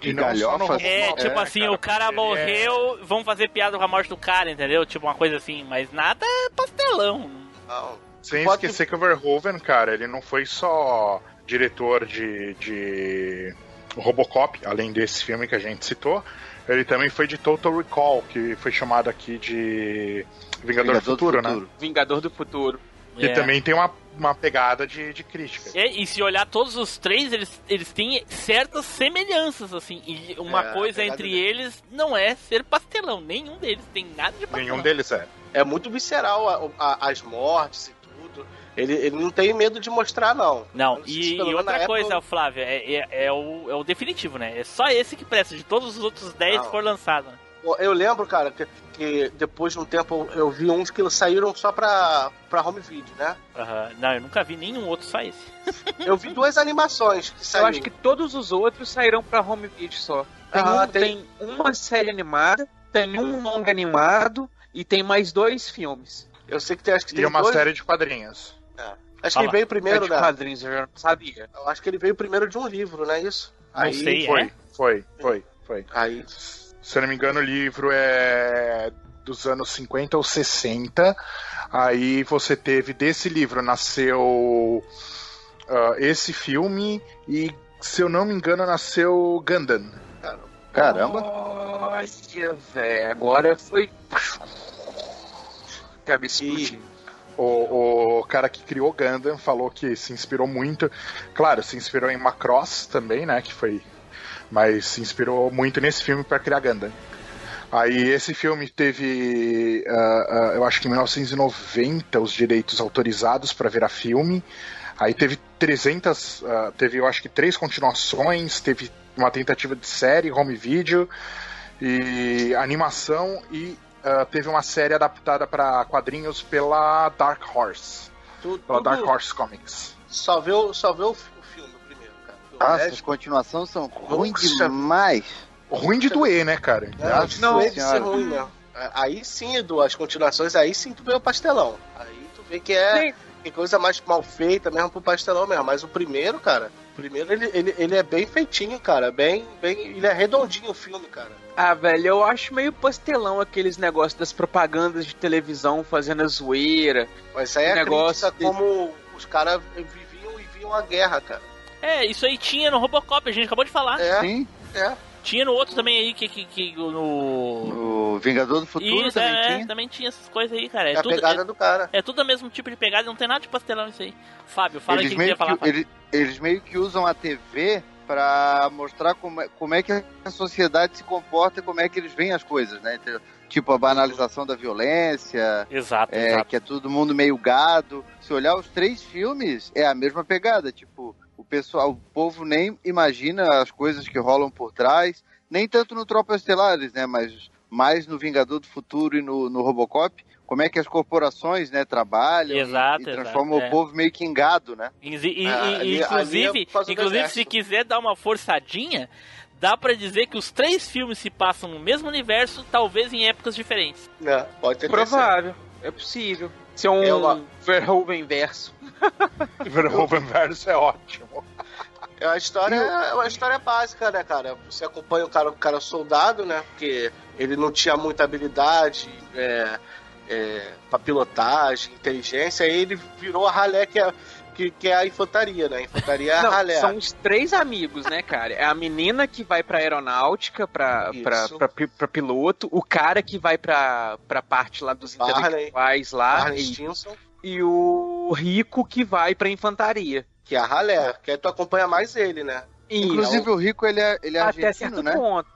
de galhofa. Robocop. É, tipo É, assim, cara, o cara ele morreu, vão fazer piada com a morte do cara, entendeu? Tipo uma coisa assim, mas nada é pastelão. Não. Sem Pode- esquecer que o Verhoeven, cara, ele não foi só diretor de, de Robocop, além desse filme que a gente citou. Ele também foi de Total Recall, que foi chamado aqui de Vingador, do Futuro, né? Vingador do Futuro. Que É. também tem uma, uma pegada de, de crítica. É, e se olhar todos os três, eles, eles têm certas semelhanças, assim. E uma É, coisa entre dele. eles não é ser pastelão. Nenhum deles tem nada de pastelão. Nenhum deles é. É muito visceral a- a- as mortes e tudo. Ele, ele não tem medo de mostrar, não. Não, e, e outra época coisa, Flávio, é, é, é o, é o definitivo, né? É só esse que presta. De todos os outros 10 Não. que foram lançados. né? Eu- Eu lembro, cara, que, que depois de um tempo eu vi uns que saíram só pra, pra home video, né? Aham. Não, eu nunca vi nenhum outro esse. Eu vi duas animações que Eu saíram. acho que todos os outros saíram pra home video só. Tem, Ah, um- tem- tem uma série animada, tem um longa animado e tem mais dois filmes. Eu sei que tem, acho que E tem uma dois... série de quadrinhos. Acho que Fala. ele veio É primeiro, de né? quadrinhos, eu já não sabia. Eu acho que ele veio primeiro de um livro, não é isso? Não aí, sei. Foi, é? foi, foi, foi. Aí, Se eu não me engano, o livro é dos anos 50 ou 60. Aí você teve desse livro nasceu ah, esse filme e, se eu não me engano, nasceu Gundam. Caramba. Olha, velho, agora foi. Cabeça explodindo. O, o cara que criou Gundam falou que se inspirou muito. Claro, se inspirou em Macross também, né? Que foi. Mas se inspirou muito nesse filme para criar Gundam. Aí esse filme teve, ah, ah, eu acho que em 1990, os direitos autorizados para virar filme. Aí teve 300, ah, teve eu acho que três continuações, teve uma tentativa de série, home video e animação e teve uma série adaptada para quadrinhos pela Dark Horse, tu, pela Dark Horse Comics. só vê, o, só vê o, fi- o filme Ah, essas continuações são ruins Nossa. demais. Ruim de doer, né, cara? Não, Nossa deve ser ruim mesmo. É, Aí sim, Edu, as continuações, aí sim tu vê o pastelão. Aí tu vê que é, Sim. que coisa mais mal feita mesmo pro pastelão mesmo. Mas o primeiro, cara, o primeiro ele, ele, ele é bem feitinho, cara. Bem, bem, ele é redondinho o filme, cara. Ah, velho, eu acho meio pastelão aqueles negócios das propagandas de televisão fazendo a zoeira. Mas isso aí é Negócio crítica como os caras viviam e viam a guerra, cara. É, isso aí tinha no Robocop, a gente acabou de falar. É, Sim. é. Tinha no outro também aí, que, que, que no... O Vingador do Futuro Isso, também é, tinha. também tinha essas coisas aí, cara. É, É a tudo, pegada é, do cara. é tudo o mesmo tipo de pegada, não tem nada de pastelão isso aí. Fábio, fala Eles o que meio queria falar. que, Fábio. eles, eles meio que usam a TV pra mostrar como é, como é que a sociedade se comporta e como é que eles veem as coisas, né? Então, Tipo a banalização da violência, Exato, é, exato. que é todo mundo meio gado. Se olhar os três filmes, é a mesma pegada. Tipo, o pessoal, o povo nem imagina as coisas que rolam por trás. Nem tanto no Tropas Estelares, né? Mas mais no Vingador do Futuro e no, no Robocop. Como é que as corporações, né, trabalham e- Exato, e, transformam exato, é. o povo meio que em gado, né? E- e- e- Ah, ali- inclusive, ali é inclusive se quiser dar uma forçadinha, dá pra dizer que os três filmes se passam no mesmo universo, talvez em épocas diferentes. É, pode ter Provável, é possível. Se é um É uma- Verhoeven verso. Verhoeven Verso é ótimo. É uma história, é uma história básica, né, cara? Você acompanha o cara, o cara soldado, né? Porque ele não tinha muita habilidade é, é, pra pilotagem, inteligência, aí ele virou a ralé que é, que, que é a infantaria, né? A infantaria é a Não, ralé. são os três amigos, né, cara? É a menina que vai pra aeronáutica, pra, pra, pra, pra piloto, o cara que vai pra, pra parte lá dos Barney. intelectuais lá, Barney e, Stinson, e o rico que vai pra infantaria. que é a ralé, que aí tu acompanha mais ele, né? E Inclusive o Rico, ele é, ele é até argentino, certo né? ponto.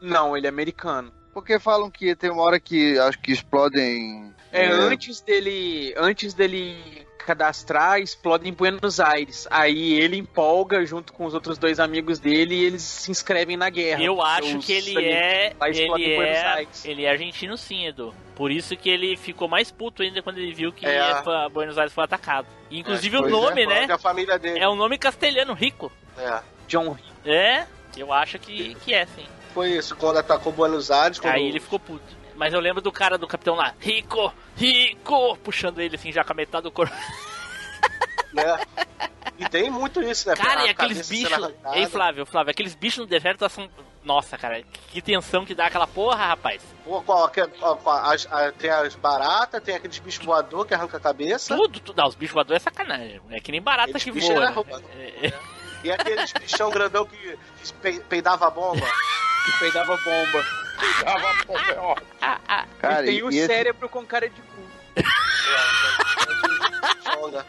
Não, ele é americano. Porque falam que tem uma hora que acho que explodem. É, antes dele. Antes dele cadastrar, explode em Buenos Aires. Aí ele empolga junto com os outros dois amigos dele e eles se inscrevem na guerra. Eu acho que ele é. Ele é, ele é argentino sim, Edu. Por isso que ele ficou mais puto ainda quando ele viu que É. Buenos Aires foi atacado. Inclusive o pois nome, é, né? É a família dele. É um nome castelhano, rico. É. John É, eu acho que, que é, sim. Foi isso, quando atacou Buenos Aires, quando Aí ele ficou puto. Mas eu lembro do cara do capitão lá, rico, rico, puxando ele assim já com a metade do corpo. né? E tem muito isso, né? Cara, A e aqueles bichos. Ei, Flávio, Flávio, aqueles bichos no deserto são. Nossa, cara, que tensão que dá aquela porra, rapaz. Pô, qual- qual- qual- as- a- tem as baratas, tem aqueles bichos voador que arranca a cabeça. Tudo, tudo. Não, os bichos voadores é sacanagem. É que nem barata Eles que voa. era né? É, é. E aqueles bichão grandão que, que pe- peidava bomba. Que peidava bomba. Cara, e tem o esse- cérebro com cara de cu. Fala.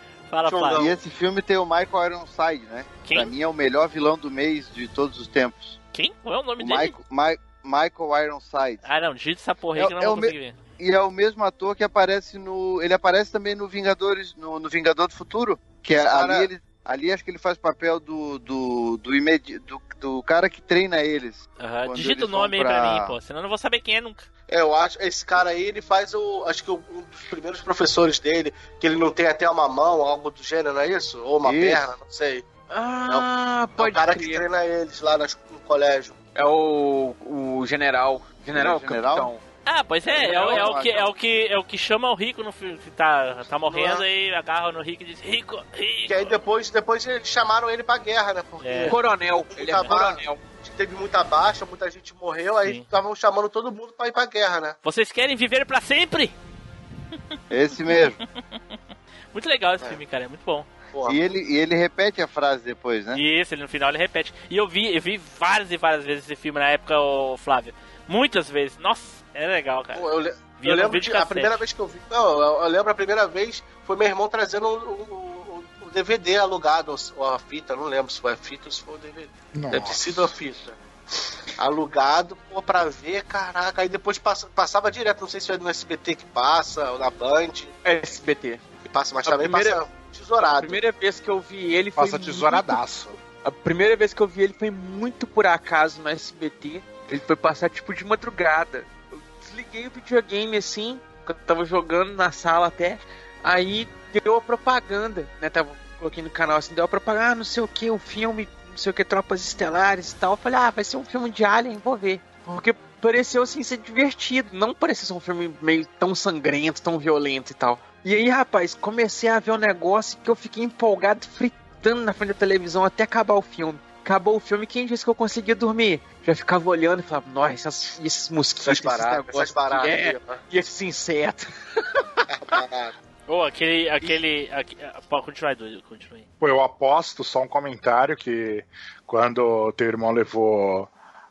Flávio. E esse filme tem o Michael Ironside, né? Quem? Pra mim é o melhor vilão do mês de todos os tempos. Quem? Qual é o nome O dele? Michael, Mi- Michael Ironside. Ah, não, digita essa porra aí É- que eu não é vou conseguir ver. E é o mesmo ator que aparece no. Ele aparece também no Vingadores, no, no Vingador do Futuro. Que é, Cara- ali ele. Ali acho que ele faz papel do. do. do, imedi- do, do cara que treina eles. Aham, Quando Digita o nome aí pra pra- mim, pô. Senão eu não vou saber quem é nunca. É, eu acho, esse cara aí, ele faz o, acho que um dos primeiros professores dele, que ele não tem até uma mão, algo do gênero, não é isso? Ou uma Isso. perna, não sei. Ah, É o pode cara que crer. treina eles lá nas- no colégio. É o, o general. General, General? capitão. Ah, pois é, é, o- é o que, é, o que, é o que chama o Rico no filme, que tá, tá morrendo e agarra no Rico e diz, Rico, Rico. Que aí depois, depois eles chamaram ele pra guerra, né? Porque É. Coronel. Ele é coronel. teve muita baixa, muita gente morreu, aí estavam chamando todo mundo pra ir pra guerra, né? Vocês querem viver pra sempre? Esse mesmo. Muito legal esse É. filme, cara, é muito bom. Porra. E ele, e ele repete a frase depois, né? E esse, ele, no final, ele repete. E eu vi, eu vi várias e várias vezes esse filme na época, o Flávio. Muitas vezes. Nossa, é legal, cara. Pô, eu, le- eu no lembro de, a primeira vez que eu vi. Não, eu, eu lembro a primeira vez foi meu irmão trazendo o, o- o- o DVD alugado, ou a fita, não lembro se foi a fita ou se foi o DVD. Deve ter Nossa. sido a fita. Alugado, pô, pra ver, caraca. Aí depois passa- passava direto, não sei se é no SBT que passa, ou na Band, SBT. que passa, mas A também primeira- passa A tesourado. primeira vez que eu vi ele foi. Passa tesouradaço. muito- A primeira vez que eu vi ele foi muito por acaso no SBT. Ele foi passar tipo de madrugada. Desliguei o videogame assim, que eu tava jogando na sala até. Aí deu a propaganda, né? Tava, coloquei no canal assim, deu a propaganda, ah, não sei o que, o filme, não sei o que, Tropas Estelares e tal. Eu falei, ah, vai ser um filme de Alien, vou ver. Porque pareceu assim ser divertido, não parecia ser um filme meio tão sangrento, tão violento e tal. E aí, rapaz, comecei a ver um negócio que eu fiquei empolgado, fritando na frente da televisão até acabar o filme. Acabou o filme, quem disse que eu conseguia dormir? Já ficava olhando e falava, nossa, essas- esses mosquitos, Essas esses baratas, negócios essas baratas. é, ó. e esses insetos. Barata. Ô, aquele, aquele, aque- ah, Pode continuar, Edu, continue. Pô, eu aposto só um comentário que quando teu irmão levou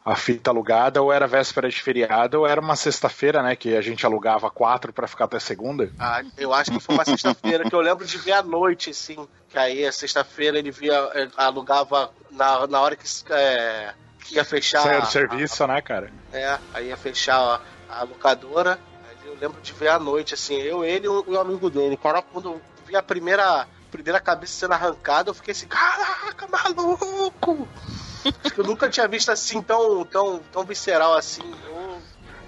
a fita alugada, ou era véspera de feriado, ou era uma sexta-feira, né? Que a gente alugava quatro pra ficar até segunda. Ah, eu acho que foi uma sexta-feira que eu lembro de ver à noite, assim. Que aí a sexta-feira ele via, alugava na, na hora que, é, que ia fechar. Saiu do serviço, né, cara? É, aí ia fechar a, a locadora. Aí eu lembro de ver à noite, assim, eu, ele e um, um amigo dele. Cara, quando eu vi a primeira, primeira cabeça sendo arrancada, eu fiquei assim, caraca, maluco! Acho que eu nunca tinha visto assim tão, tão, tão visceral assim. Eu,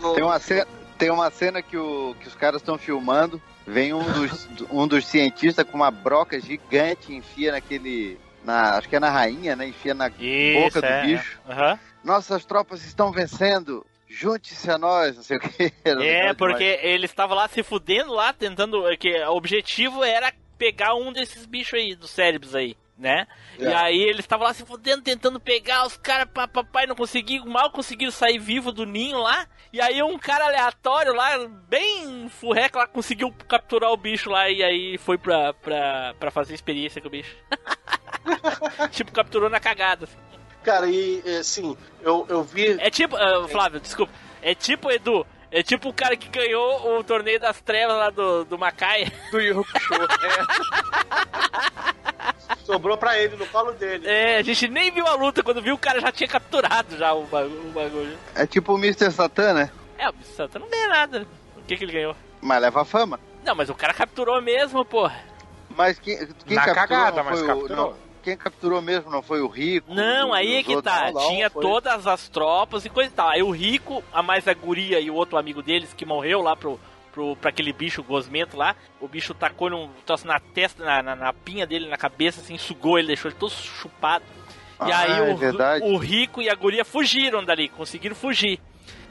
não- Tem uma cena, tem uma cena que, o, que os caras estão filmando. Vem um dos, um dos cientistas com uma broca gigante enfia naquele. Na, acho que é na rainha, né? Enfia na Isso, boca do é, bicho. é. Aham. Nossas tropas estão vencendo. Junte-se a nós, não sei o que. É, porque eles estavam lá se fudendo lá, tentando. Que o objetivo era pegar um desses bichos aí, dos cérebros aí, né? E É. aí eles estavam lá se fudendo, tentando pegar os caras, papai não conseguiu, mal conseguiram sair vivo do ninho lá. E aí um cara aleatório lá, bem furreca lá, conseguiu capturar o bicho lá e aí foi pra, pra, pra fazer experiência com o bicho. tipo, capturou na cagada. assim. Cara, e assim, eu, eu vi. É tipo, ah, Flávio, desculpa. É tipo, Edu, é tipo o cara que ganhou o torneio das trevas lá do, do Macaia. Do Yu Hakusho. É. Sobrou pra ele no colo dele. É, a gente nem viu a luta, quando viu o cara já tinha capturado já o bagulho. O bagulho. É tipo o Mr. Satan, né? É, o Santa não ganha nada. O que que ele ganhou? Mas leva fama. Não, mas o cara capturou mesmo, porra. Mas quem, quem Na capturou cagada, mas o, capturou. não, Quem capturou mesmo não foi o Rico? Não, aí é que tá. não, não, Tinha foi- todas as tropas e coisa e tal. Aí o Rico, a mais a guria e o outro amigo deles que morreu lá pro, pro, pra aquele bicho gosmento lá. O bicho tacou num troço na testa, na, na, na pinha dele, na cabeça, assim, sugou ele, deixou ele todo chupado. E Ah, aí é o, o Rico e a guria fugiram dali, conseguiram fugir.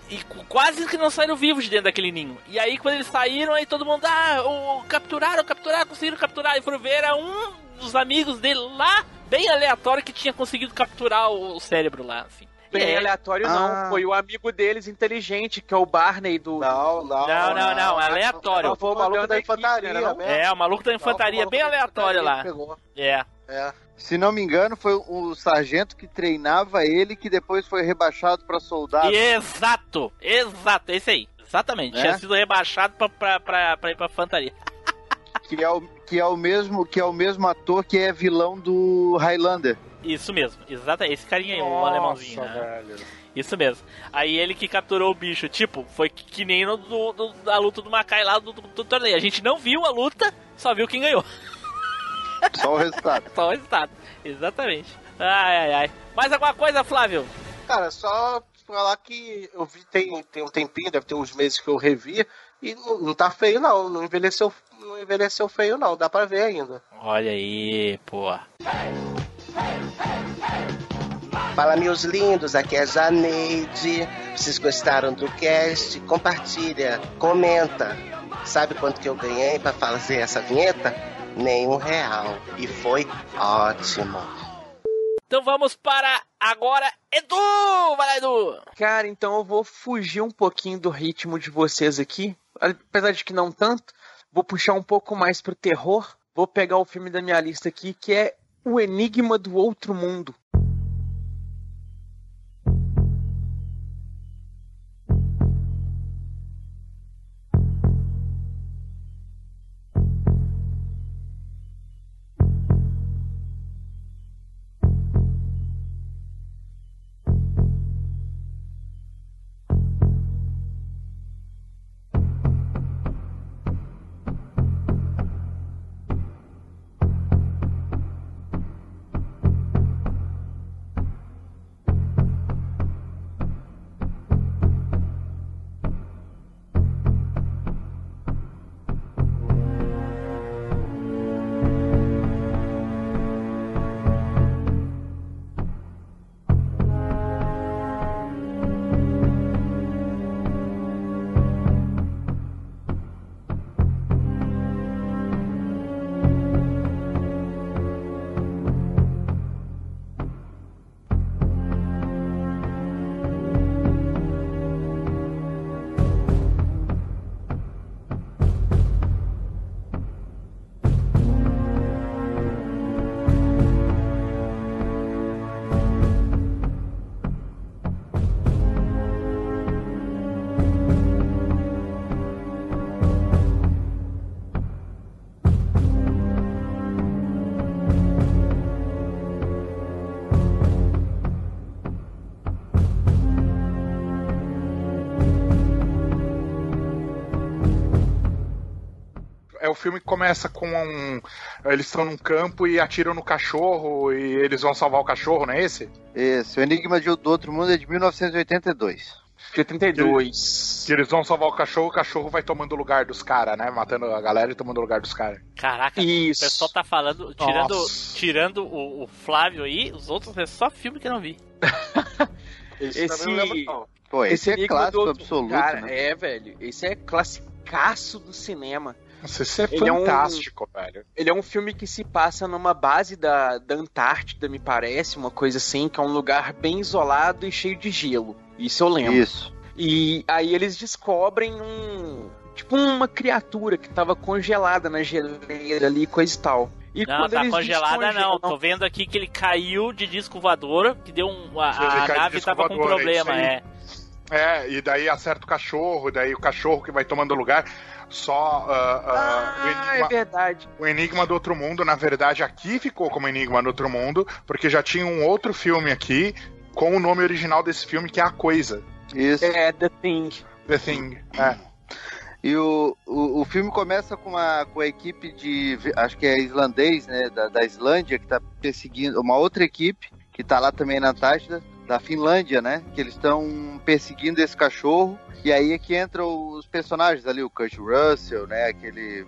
E quase que não saíram vivos de dentro daquele ninho. E aí quando eles saíram, aí todo mundo, ah, o, capturaram, capturaram, conseguiram capturar. E foram ver, era um dos amigos dele lá, bem aleatório, que tinha conseguido capturar o, o cérebro lá, assim. Bem aí- aleatório Ah. não, foi o amigo deles inteligente, que é o Barney do... Não, não. Não, não, não, é aleatório. Não, foi o maluco da infantaria, não? mesmo. É, o maluco da Não, infantaria, maluco bem aleatório lá. pegou. É. É. Se não me engano, foi o sargento que treinava ele que depois foi rebaixado pra soldado. Exato, exato, esse aí. Exatamente. É? Tinha sido rebaixado pra, pra, pra, pra ir pra fantaria. Que é o, que é o mesmo que é o mesmo ator que é vilão do Highlander. Isso mesmo, exato. Esse carinha aí, o alemãozinho. Nossa, né? Isso mesmo. Aí ele que capturou o bicho. Tipo, foi que, nem no, do, do- da luta do Macai lá do, do, do torneio. A gente não viu a luta, só viu quem ganhou. Só o resultado. Só o resultado. Exatamente. Ai, ai, ai. Mais alguma coisa, Flávio? Cara, só falar que eu vi tem, tem um tempinho, deve ter uns meses que eu revi, e não, não tá feio não, não envelheceu, não envelheceu feio não, dá pra ver ainda. Olha aí, pô. Fala, meus lindos, aqui é a Janeide. Vocês gostaram do cast? Compartilha, comenta. Sabe quanto que eu ganhei pra fazer essa vinheta? Nenhum real. E foi ótimo. Então vamos para agora, Edu! Vai lá, Edu! Cara, então eu vou fugir um pouquinho do ritmo de vocês aqui. Apesar de que não tanto. Vou puxar um pouco mais pro terror. Vou pegar o filme da minha lista aqui, que é O Enigma do Outro Mundo. Filme que começa com um. Eles estão num campo e atiram no cachorro e eles vão salvar o cachorro, não é esse? Esse, o Enigma de- do Outro Mundo é de 1982. De 82. Que eles vão salvar o cachorro, o cachorro vai tomando o lugar dos caras, né? Matando a galera e tomando o lugar dos caras. Caraca, Isso. o pessoal tá falando, tirando, Nossa. tirando o, o Flávio aí, os outros é só filme que eu não vi. Esse, Esse- não lembro não. Pô, esse, é Enigma do clássico Outro- absoluto, Cara, né? é, velho. Esse é classicaço do cinema. Nossa, esse é Ele é um- fantástico, velho. Ele é um filme que se passa numa base da, da Antártida, me parece, uma coisa assim, que é um lugar bem isolado e cheio de gelo. Isso eu lembro. Isso. E aí eles descobrem um. Tipo uma criatura que tava congelada na geleira ali, coisa e tal. E Não, quando tá eles congelada não. Tô vendo aqui que ele caiu de disco voador, que deu um. A, a nave tava com voador, é problema, isso é. É, e daí acerta o cachorro, daí o cachorro que vai tomando lugar. Só ah, ah, o, Ah, é enigma, verdade. o Enigma do Outro Mundo, na verdade, aqui ficou como Enigma do Outro Mundo, porque já tinha um outro filme aqui com o nome original desse filme, que é A Coisa. Isso. É, The Thing. The Thing. É. E o, o, o filme começa com a, com a equipe de. Acho que é islandês, né? Da, da Islândia, que tá perseguindo. Uma outra equipe, que tá lá também na Antártida, da Finlândia, né? Que eles estão perseguindo esse cachorro. E aí é que entram os personagens ali, o Kurt Russell, né? Aquele.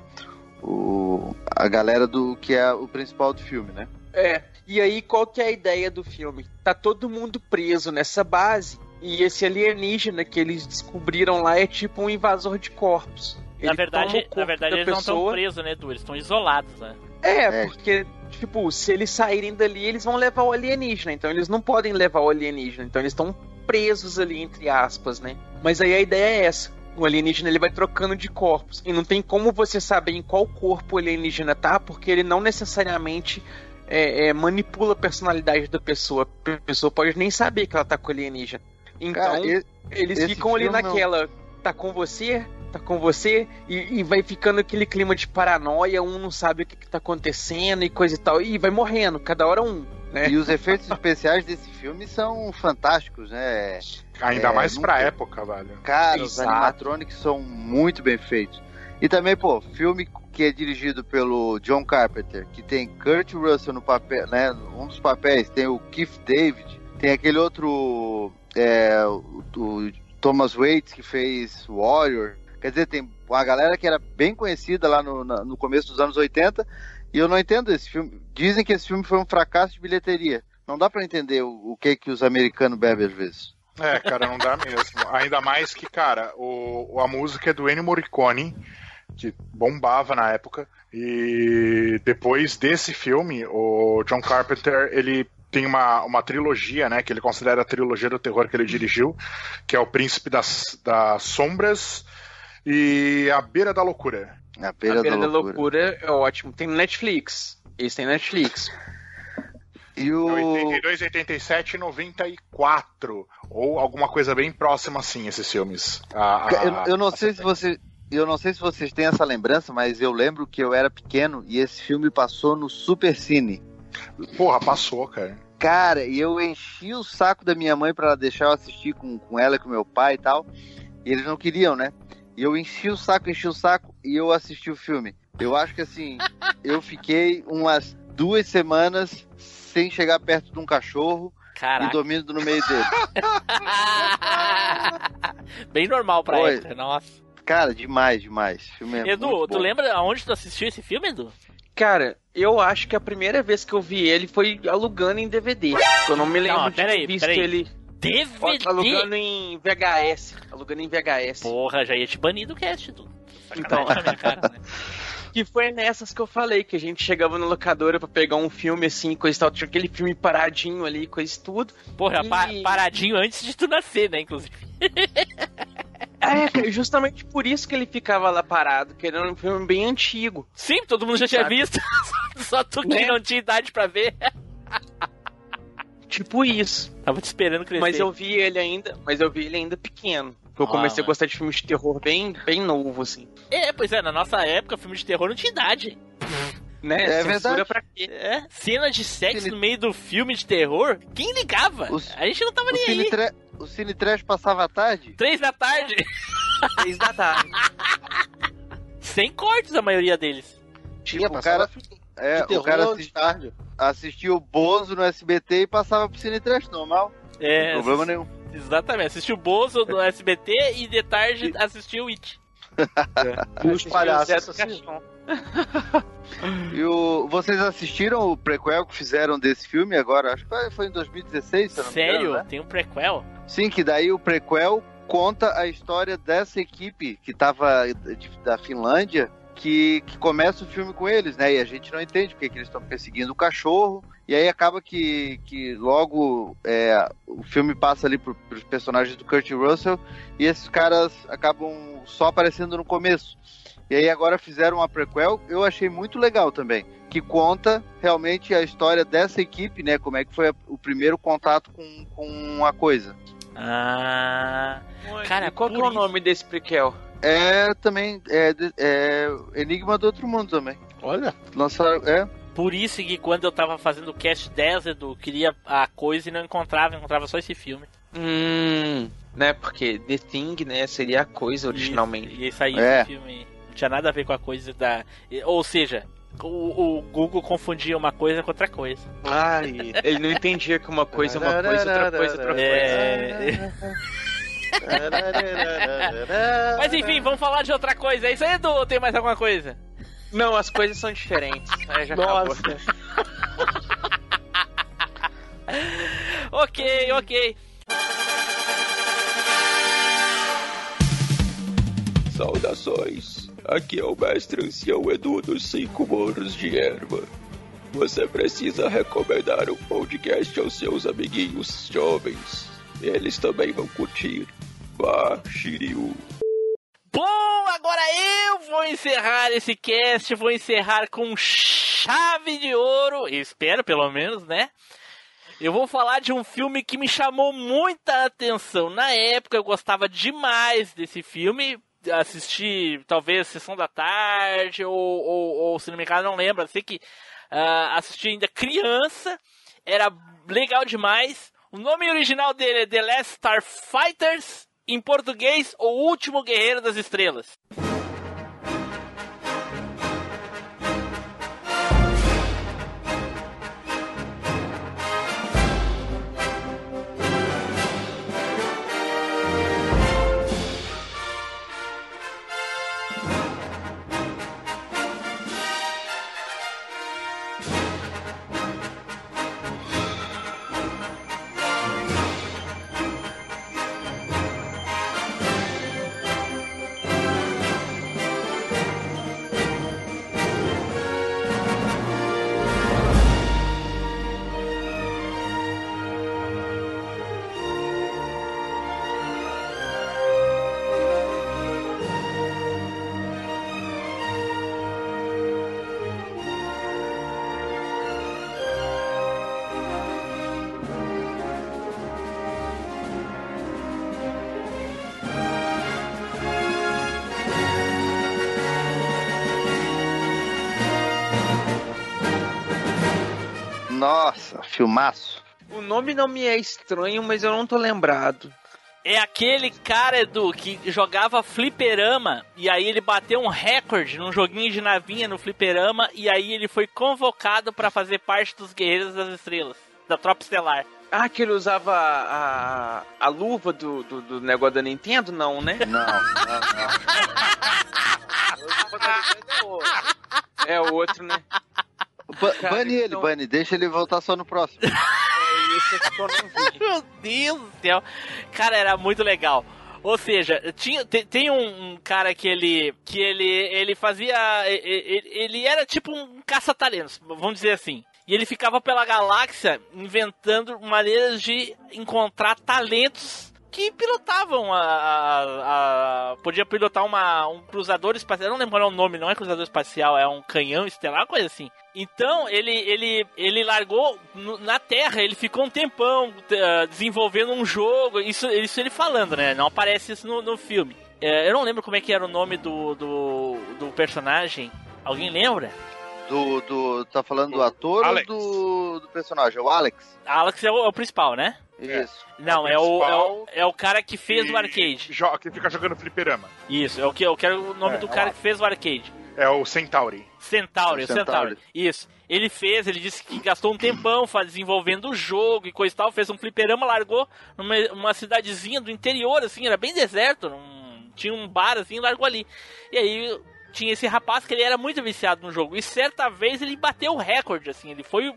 O, a galera do que é o principal do filme, né? É. E aí, qual que é a ideia do filme? Tá todo mundo preso nessa base. E esse alienígena que eles descobriram lá é tipo um invasor de corpos. Na Ele o verdade, na verdade da eles não estão pessoa. presos, né, Edu? Eles estão isolados, né? É, É. porque, tipo, se eles saírem dali, eles vão levar o alienígena. Então eles não podem levar o alienígena. Então eles estão presos ali, entre aspas, né? Mas aí a ideia é essa. O alienígena ele vai trocando de corpos. E não tem como você saber em qual corpo o alienígena tá, porque ele não necessariamente é, é, manipula a personalidade da pessoa. A pessoa pode nem saber que ela tá com alienígena. Então, Cara, e- eles esse ficam ali não- naquela. Tá com você? Tá com você? E, e vai ficando aquele clima de paranoia, um não sabe o que, que tá acontecendo e coisa e tal. E vai morrendo, cada hora um. Né? E os efeitos especiais desse filme são fantásticos, né? Ainda É, mais pra nunca- época, velho. Cara, os Exato. animatronics são muito bem feitos. E também, pô, filme que é dirigido pelo John Carpenter, que tem Kurt Russell no papel, né? Um dos papéis, tem o Keith David, tem aquele outro é, o, o Thomas Waits que fez Warrior. Quer dizer, tem uma galera que era bem conhecida lá no, na- no começo dos anos 80, e eu não entendo esse filme. Dizem que esse filme foi um fracasso de bilheteria. Não dá pra entender o, o que que os americanos bebem às vezes. É, cara, não dá mesmo. Ainda mais que, cara, o, a música é do Ennio Morricone, que bombava na época. E depois desse filme, o John Carpenter, ele tem uma, uma trilogia, né, que ele considera a trilogia do terror que ele dirigiu, que é o Príncipe das, das Sombras e A Beira da Loucura. A beira, a Beira da, loucura. loucura é ótimo. Tem no Netflix. Esse tem no Netflix. E o... 82, 87 e 94. Ou alguma coisa bem próxima assim, esses filmes. A- a- Eu, eu não a sei se você. Eu não sei se vocês têm essa lembrança, mas eu lembro que eu era pequeno e esse filme passou no Super Cine. Porra, passou, cara. Cara, e eu enchi o saco da minha mãe pra ela deixar eu assistir com, com ela e com meu pai e tal. E eles não queriam, né? E eu enchi o saco, enchi o saco e eu assisti o filme. Eu acho que assim, eu fiquei umas duas semanas sem chegar perto de um cachorro e Caraca. dormindo no meio dele. Bem normal pra época, nossa. Cara, demais, demais. O filme é Edu, muito tu lembra aonde tu assistiu esse filme, Edu? Cara, eu acho que a primeira vez que eu vi ele foi alugando em DVD. Eu não me lembro Não, de peraí, ter visto peraí. ele DVD? alugando em VHS. Alugando em VHS. Porra, já ia te banir do cast, Edu. Então. Minha cara, né? Que foi nessas que eu falei, que a gente chegava na locadora pra pegar um filme assim, coisa e tal. Tinha aquele filme paradinho ali, coisa tudo. Porra, E- pa- paradinho antes de tu nascer, né, inclusive. É, justamente por isso que ele ficava lá parado, que era um filme bem antigo. Sim, todo mundo já tinha Sabe? visto. Só tu que Né? não tinha idade pra ver. Tipo isso. Tava te esperando crescer. Mas eu vi ele ainda, mas eu vi ele ainda pequeno. Eu Ah, comecei a mano. gostar de filmes de terror bem, bem novo, assim. É, pois é, na nossa época, filme de terror não tinha idade. Né? É Censura verdade. pra quê? É, cena de sexo Cine- no meio do filme de terror? Quem ligava? Os- A gente não tava O nem Cine, aí. Tra- o Cine Trash passava à tarde? Três da tarde, Três da tarde. sem cortes a maioria deles. Tinha, o passava cara- É, de o terror cara tarde. Assistia o Bozo no SBT e passava pro Cine Trash normal. É, Problema nenhum. exatamente. Assistiu o Bozo do SBT e de tarde assistiu o It. E os palhaços. E o, vocês assistiram o prequel que fizeram desse filme agora? Acho que foi- em 2016, se eu não me Sério? engano, né? Tem um prequel? Sim, que daí o prequel conta a história dessa equipe que tava de- da Finlândia, que, que começa o filme com eles, né? E a gente não entende porque que eles estão perseguindo o cachorro. E aí acaba que, que logo é, o filme passa ali pro, pros personagens do Kurt Russell e esses caras acabam só aparecendo no começo. E aí agora fizeram uma prequel, eu achei muito legal também, que conta realmente a história dessa equipe, né? Como é que foi a- o primeiro contato com, com a coisa. Ah. Cara, qual que é o nome desse prequel? É também é, é Enigma do Outro Mundo também. Olha, Lançaram, é, Por isso que quando eu tava fazendo o cast 10, Edu, queria a coisa e não encontrava, encontrava só esse filme. Hum, né? Porque The Thing, né, seria a coisa originalmente. E isso aí, É. esse filme não tinha nada a ver com a coisa da. Ou seja, o, o Google confundia uma coisa com outra coisa. ai. Ele não entendia que uma coisa é uma coisa, outra coisa, outra coisa. É. Mas enfim, vamos falar de outra coisa. É isso aí, Edu? Ou tem mais alguma coisa? Não, as coisas são diferentes. Aí já acabou. Nossa. Ok, ok. Saudações! Aqui é o mestre ancião Edu dos Cinco Morros de Erva. Você precisa recomendar um podcast aos seus amiguinhos jovens. Eles também vão curtir. Shiryu. Bom, agora eu vou vou encerrar esse cast, vou encerrar com chave de ouro, espero pelo menos, né? Eu vou falar de um filme que me chamou muita atenção. Na época eu gostava demais desse filme. Assisti, talvez, Sessão da Tarde, ou, ou, ou se não me engano, não lembro. Sei que uh, assisti ainda criança. Era legal demais. O nome original dele é The Last Starfighters. Em português, O Último Guerreiro das Estrelas. Filmaço. O nome não me é estranho, mas eu não tô lembrado. É aquele cara, Edu, que jogava fliperama e aí ele bateu um recorde num joguinho de navinha no fliperama e aí ele foi convocado para fazer parte dos Guerreiros das Estrelas, da Tropa Estelar. Ah, que ele usava a, a luva do, do, do negócio da Nintendo? Não, né? Não, não, não. É o outro, né? Ba- Cara, Bane ele, então- Bane. Deixa ele voltar só no próximo. É esse aqui que eu não vi. Meu Deus do céu. Cara, era muito legal. Ou seja, tinha, tem, tem um, um cara que ele que ele ele fazia ele, ele era tipo um caça-talentos, vamos dizer assim. E ele ficava pela galáxia inventando maneiras de encontrar talentos que pilotavam a, a- a- podia pilotar uma um cruzador espacial, eu não lembro qual é o nome, não é cruzador espacial, é um canhão estelar, coisa assim. Então, ele, ele, ele largou na Terra, ele ficou um tempão eh, desenvolvendo um jogo, isso, isso ele falando, né? Não aparece isso no, no filme. Eh, eu não lembro como é que era o nome do, do, do personagem. Alguém lembra? Do, do, tá falando do ator Alex. ou do, do personagem? O Alex? Alex é o, é o principal, né? Isso. Não, É é o é, o, é o cara que fez E o arcade. Que fica jogando fliperama. Isso, é o que eu quero o nome É, do é cara o que fez o arcade. É o Centauri. Centauri, O Centauri. Centauri. Isso. Ele fez, ele disse que gastou um tempão faz- desenvolvendo o jogo e coisa e tal, fez um fliperama, largou numa uma cidadezinha do interior, assim, era bem deserto, num- tinha um bar assim, largou ali. E aí tinha esse rapaz que ele era muito viciado no jogo. E certa vez ele bateu o recorde, assim, ele foi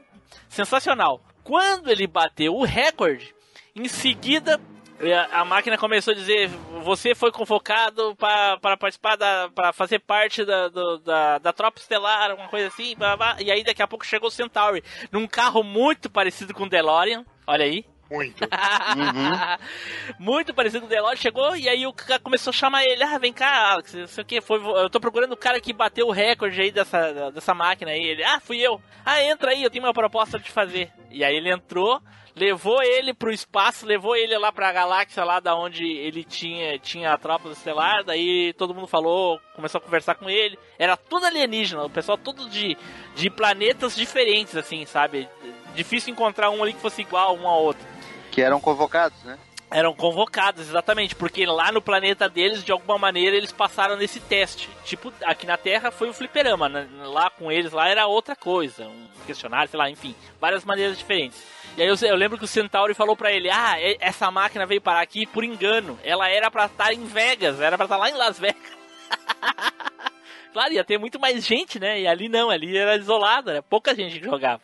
sensacional. Quando ele bateu o recorde, em seguida eh, a máquina começou a dizer: você foi convocado para participar da. para fazer parte da, do- da, da tropa estelar, alguma coisa assim. blá, blá. E aí daqui a pouco chegou o Centauri, num carro muito parecido com o DeLorean. Olha aí. Muito. Muito parecido com o DeLorean, chegou e aí o cara começou a chamar ele, ah, vem cá, Alex, não sei o que, foi, eu tô procurando o cara que bateu o recorde aí dessa, dessa máquina aí. Ele, ah, fui eu. Ah, entra aí, eu tenho uma proposta de fazer. E aí ele entrou, levou ele pro espaço, levou ele lá pra galáxia lá da onde ele tinha, tinha a tropa estelar, daí todo mundo falou, começou a conversar com ele. Era tudo alienígena, o pessoal todo de, de planetas diferentes, assim, sabe? Difícil encontrar um ali que fosse igual um ao outro Que eram convocados, né? eram convocados, exatamente, porque lá no planeta deles, de alguma maneira, eles passaram nesse teste. Tipo, aqui na Terra foi o fliperama, né? lá com eles lá era outra coisa, um questionário, sei lá, enfim, várias maneiras diferentes. E aí eu, eu lembro que o Centauri falou pra ele: "Ah, essa máquina veio parar aqui por engano. Ela era pra estar em Vegas, era pra estar lá em Las Vegas." claro, ia ter muito mais gente, né? E ali não, ali era isolado, era pouca gente jogava.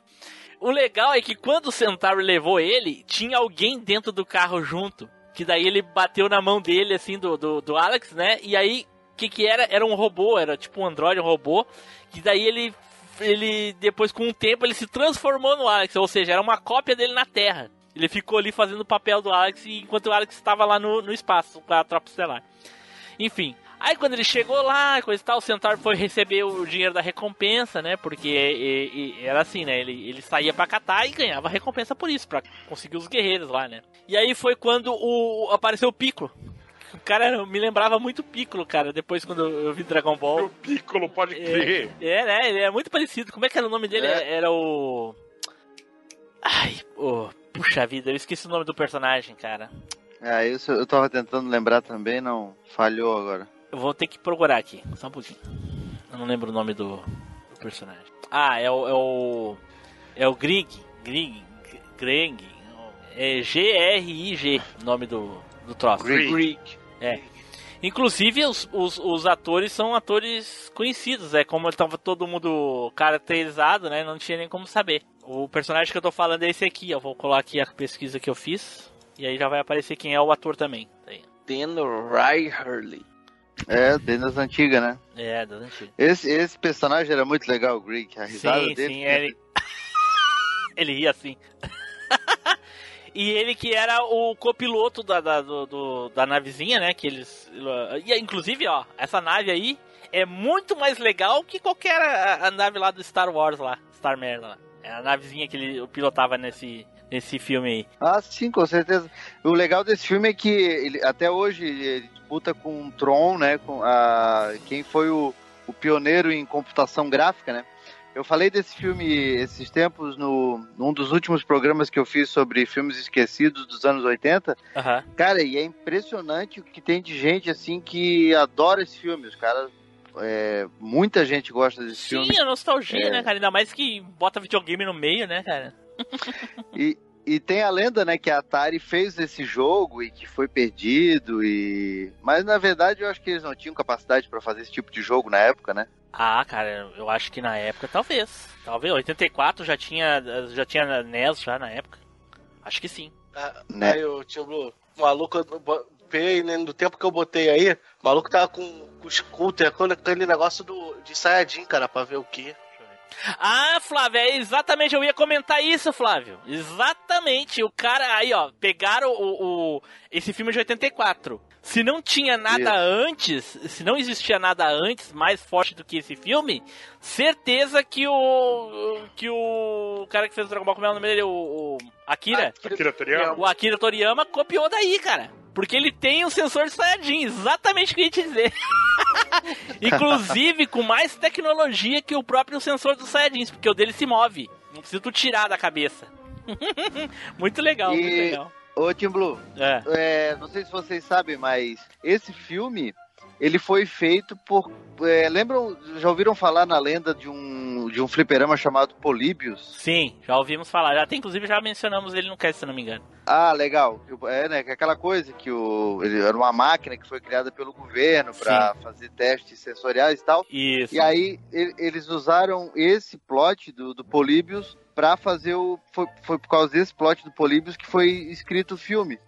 O legal é que quando o Centauri levou ele, tinha alguém dentro do carro junto. Que daí ele bateu na mão dele, assim, do, do, do Alex, né? E aí, o que que era? Era um robô, era tipo um androide, um robô. Que daí ele, ele, depois com o tempo, ele se transformou no Alex. Ou seja, era uma cópia dele na Terra. Ele ficou ali fazendo o papel do Alex enquanto o Alex estava lá no, no espaço com a Tropa Estelar. Enfim, Aí quando ele chegou lá, coisa e tal, o Centauro foi receber o dinheiro da recompensa, né? Porque e- e- era assim, né? Ele, ele saía pra catar e ganhava recompensa por isso, pra conseguir os guerreiros lá, né? E aí foi quando o apareceu o Piccolo. O cara me lembrava muito o Piccolo, cara, depois quando eu vi Dragon Ball. O Piccolo pode crer. É, né? Ele é muito parecido. Como é que era o nome dele? É. Era o. Ai, oh, puxa vida, eu esqueci o nome do personagem, cara. É, isso eu tava tentando lembrar também, não falhou agora. Eu vou ter que procurar aqui, só um pouquinho. Eu não lembro o nome do, do personagem. Ah, é o. É o. É o Grig. Grig. Greg. É G-R-I-G, o nome do, do troço. Grig. É. Inclusive, os, os, os atores são atores conhecidos, é como tava todo mundo caracterizado, né? Não tinha nem como saber. O personagem que eu tô falando é esse aqui, ó. Vou colar aqui a pesquisa que eu fiz. E aí já vai aparecer quem é o ator também. Dan Riley. É, desde as antigas, né? É, das antigas. Esse, esse personagem era muito legal, o Grig. A risada Sim, dele. sim, ele. ele ria assim. e ele que era o copiloto da, da, do, do- da navezinha, né? Que eles. E, inclusive, ó, essa nave aí é muito mais legal que qualquer a, a nave lá do Star Wars lá, Star Merda lá. É a navezinha que ele pilotava nesse, nesse filme aí. Ah, sim, com certeza. O legal desse filme é que ele, até hoje ele disputa com o Tron, né? Com a, quem foi o, o pioneiro em computação gráfica, né? Eu falei desse filme esses tempos no num dos últimos programas que eu fiz sobre filmes esquecidos dos anos 80. Aham. Cara, e é impressionante o que tem de gente assim que adora esse filme. Os caras. É, muita gente gosta desse filme. Sim, a nostalgia, É. né, cara? Ainda mais que bota videogame no meio, né, cara? E, e tem a lenda, né, que a Atari fez esse jogo e que foi perdido e mas na verdade eu acho que eles não tinham capacidade para fazer esse tipo de jogo na época, né? Ah, cara, eu acho que na época talvez. Talvez 84 já tinha já tinha NES já na época. Acho que sim. Ah, Né? Aí o tio Blue, o maluco, peguei, né, no tempo que eu botei aí, o maluco tava com, com o scooter, com aquele negócio do, de Saiyajin, cara, pra ver o que. Ah, Flávio, é exatamente, eu ia comentar isso, Flávio. Exatamente, o cara aí, ó, pegaram o, o- esse filme de 84. Se não tinha nada Isso. antes, se não existia nada antes mais forte do que esse filme, certeza que o que o cara que fez o Dragon Ball, como é o nome dele, o, o Akira, Akira Toriyama. o Akira Toriyama copiou daí, cara. Porque ele tem um sensor de Saiyajin, exatamente o que eu ia te dizer. Inclusive com mais tecnologia que o próprio sensor dos Saiyajins, porque o dele se move. Não precisa tu tirar da cabeça. muito legal, muito E- legal. Ô Tim Blue, É. é, não sei se vocês sabem, mas esse filme ele foi feito por é, lembram, já ouviram falar na lenda de um de um fliperama chamado Políbios? Sim, já ouvimos falar. Já tem, inclusive, já mencionamos ele no cast, se não me engano. Ah, legal. É, né? que é Aquela coisa que o, ele era uma máquina que foi criada pelo governo para fazer testes sensoriais e tal. Isso. E aí e- eles usaram esse plot do, do Políbios para fazer o. Foi, foi por causa desse plot do Políbios que foi escrito o filme.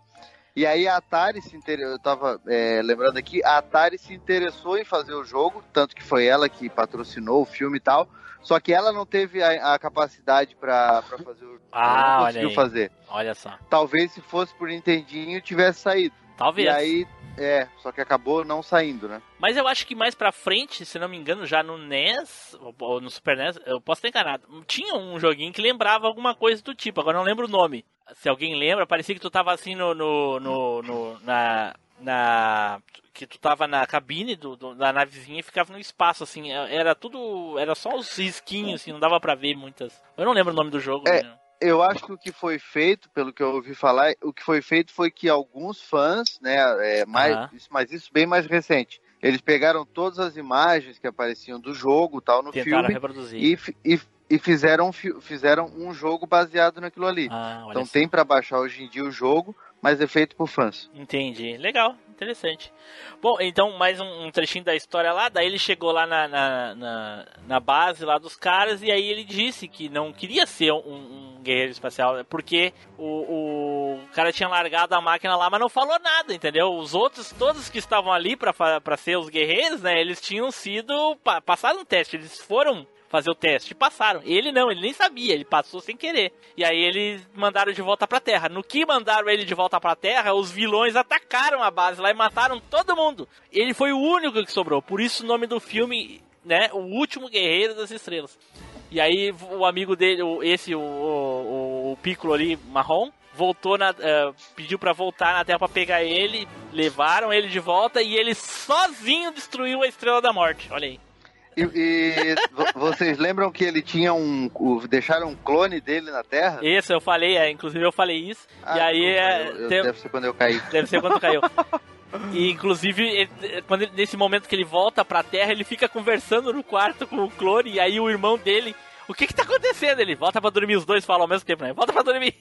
E aí a Atari se interessou, eu tava é, lembrando aqui, a Atari se interessou em fazer o jogo, tanto que foi ela que patrocinou o filme e tal. Só que ela não teve a, a capacidade para fazer o Ah, não olha conseguiu aí. fazer. Olha só. Talvez se fosse por Nintendinho tivesse saído. Talvez. E aí, é, só que acabou não saindo, né? Mas eu acho que mais pra frente, se não me engano, já no NES, ou- no Super NES, eu posso estar enganado, tinha um joguinho que lembrava alguma coisa do tipo, agora não lembro o nome. Se alguém lembra, parecia que tu tava assim no. no, no- no- na. na. que tu tava na cabine do, do- da navezinha e ficava no espaço, assim. Era tudo. Era só os risquinhos, assim, não dava pra ver muitas. Eu não lembro o nome do jogo. É, né? Eu acho que o que foi feito, pelo que eu ouvi falar, o que foi feito foi que alguns fãs, né, é, mais, Aham. isso- mas isso bem mais recente, eles pegaram todas as imagens que apareciam do jogo, tal, no Tentaram filme reproduzir. e, e, e fizeram, um fi- fizeram um jogo baseado naquilo ali. Ah, então só. tem pra baixar hoje em dia o jogo, mas é feito por fãs. Entendi. Legal, interessante. Bom, então mais um, um trechinho da história lá. Daí ele chegou lá na, na, na, na base lá dos caras e aí ele disse que não queria ser um, um guerreiro espacial porque o, o cara tinha largado a máquina lá, mas não falou nada, entendeu? Os outros, todos que estavam ali pra ser os guerreiros, né? Eles tinham sido pa, passaram um teste. Eles foram fazer o teste. Passaram. Ele não, ele nem sabia, ele passou sem querer. E aí eles mandaram de volta pra Terra. No que mandaram ele de volta pra Terra, os vilões atacaram a base lá e mataram todo mundo. Ele foi o único que sobrou. Por isso o nome do filme, né? O último guerreiro das estrelas. E aí o amigo dele, esse, o, o, o Piccolo ali, marrom, voltou na. eh, pediu pra voltar na Terra pra pegar ele. Levaram ele de volta e ele sozinho destruiu a Estrela da Morte. Olha aí. E, e vo- vocês lembram que ele tinha um. deixaram um clone dele na Terra? Isso, eu falei, é, inclusive eu falei isso. Ah, e aí é, eu- eu- tem- Deve ser quando eu caí. Deve ser quando caiu. E inclusive, ele- quando ele- nesse momento que ele volta pra Terra, ele fica conversando no quarto com o clone, e aí o irmão dele. O que que tá acontecendo? Ele volta pra dormir, os dois falam ao mesmo tempo, né? Volta pra dormir.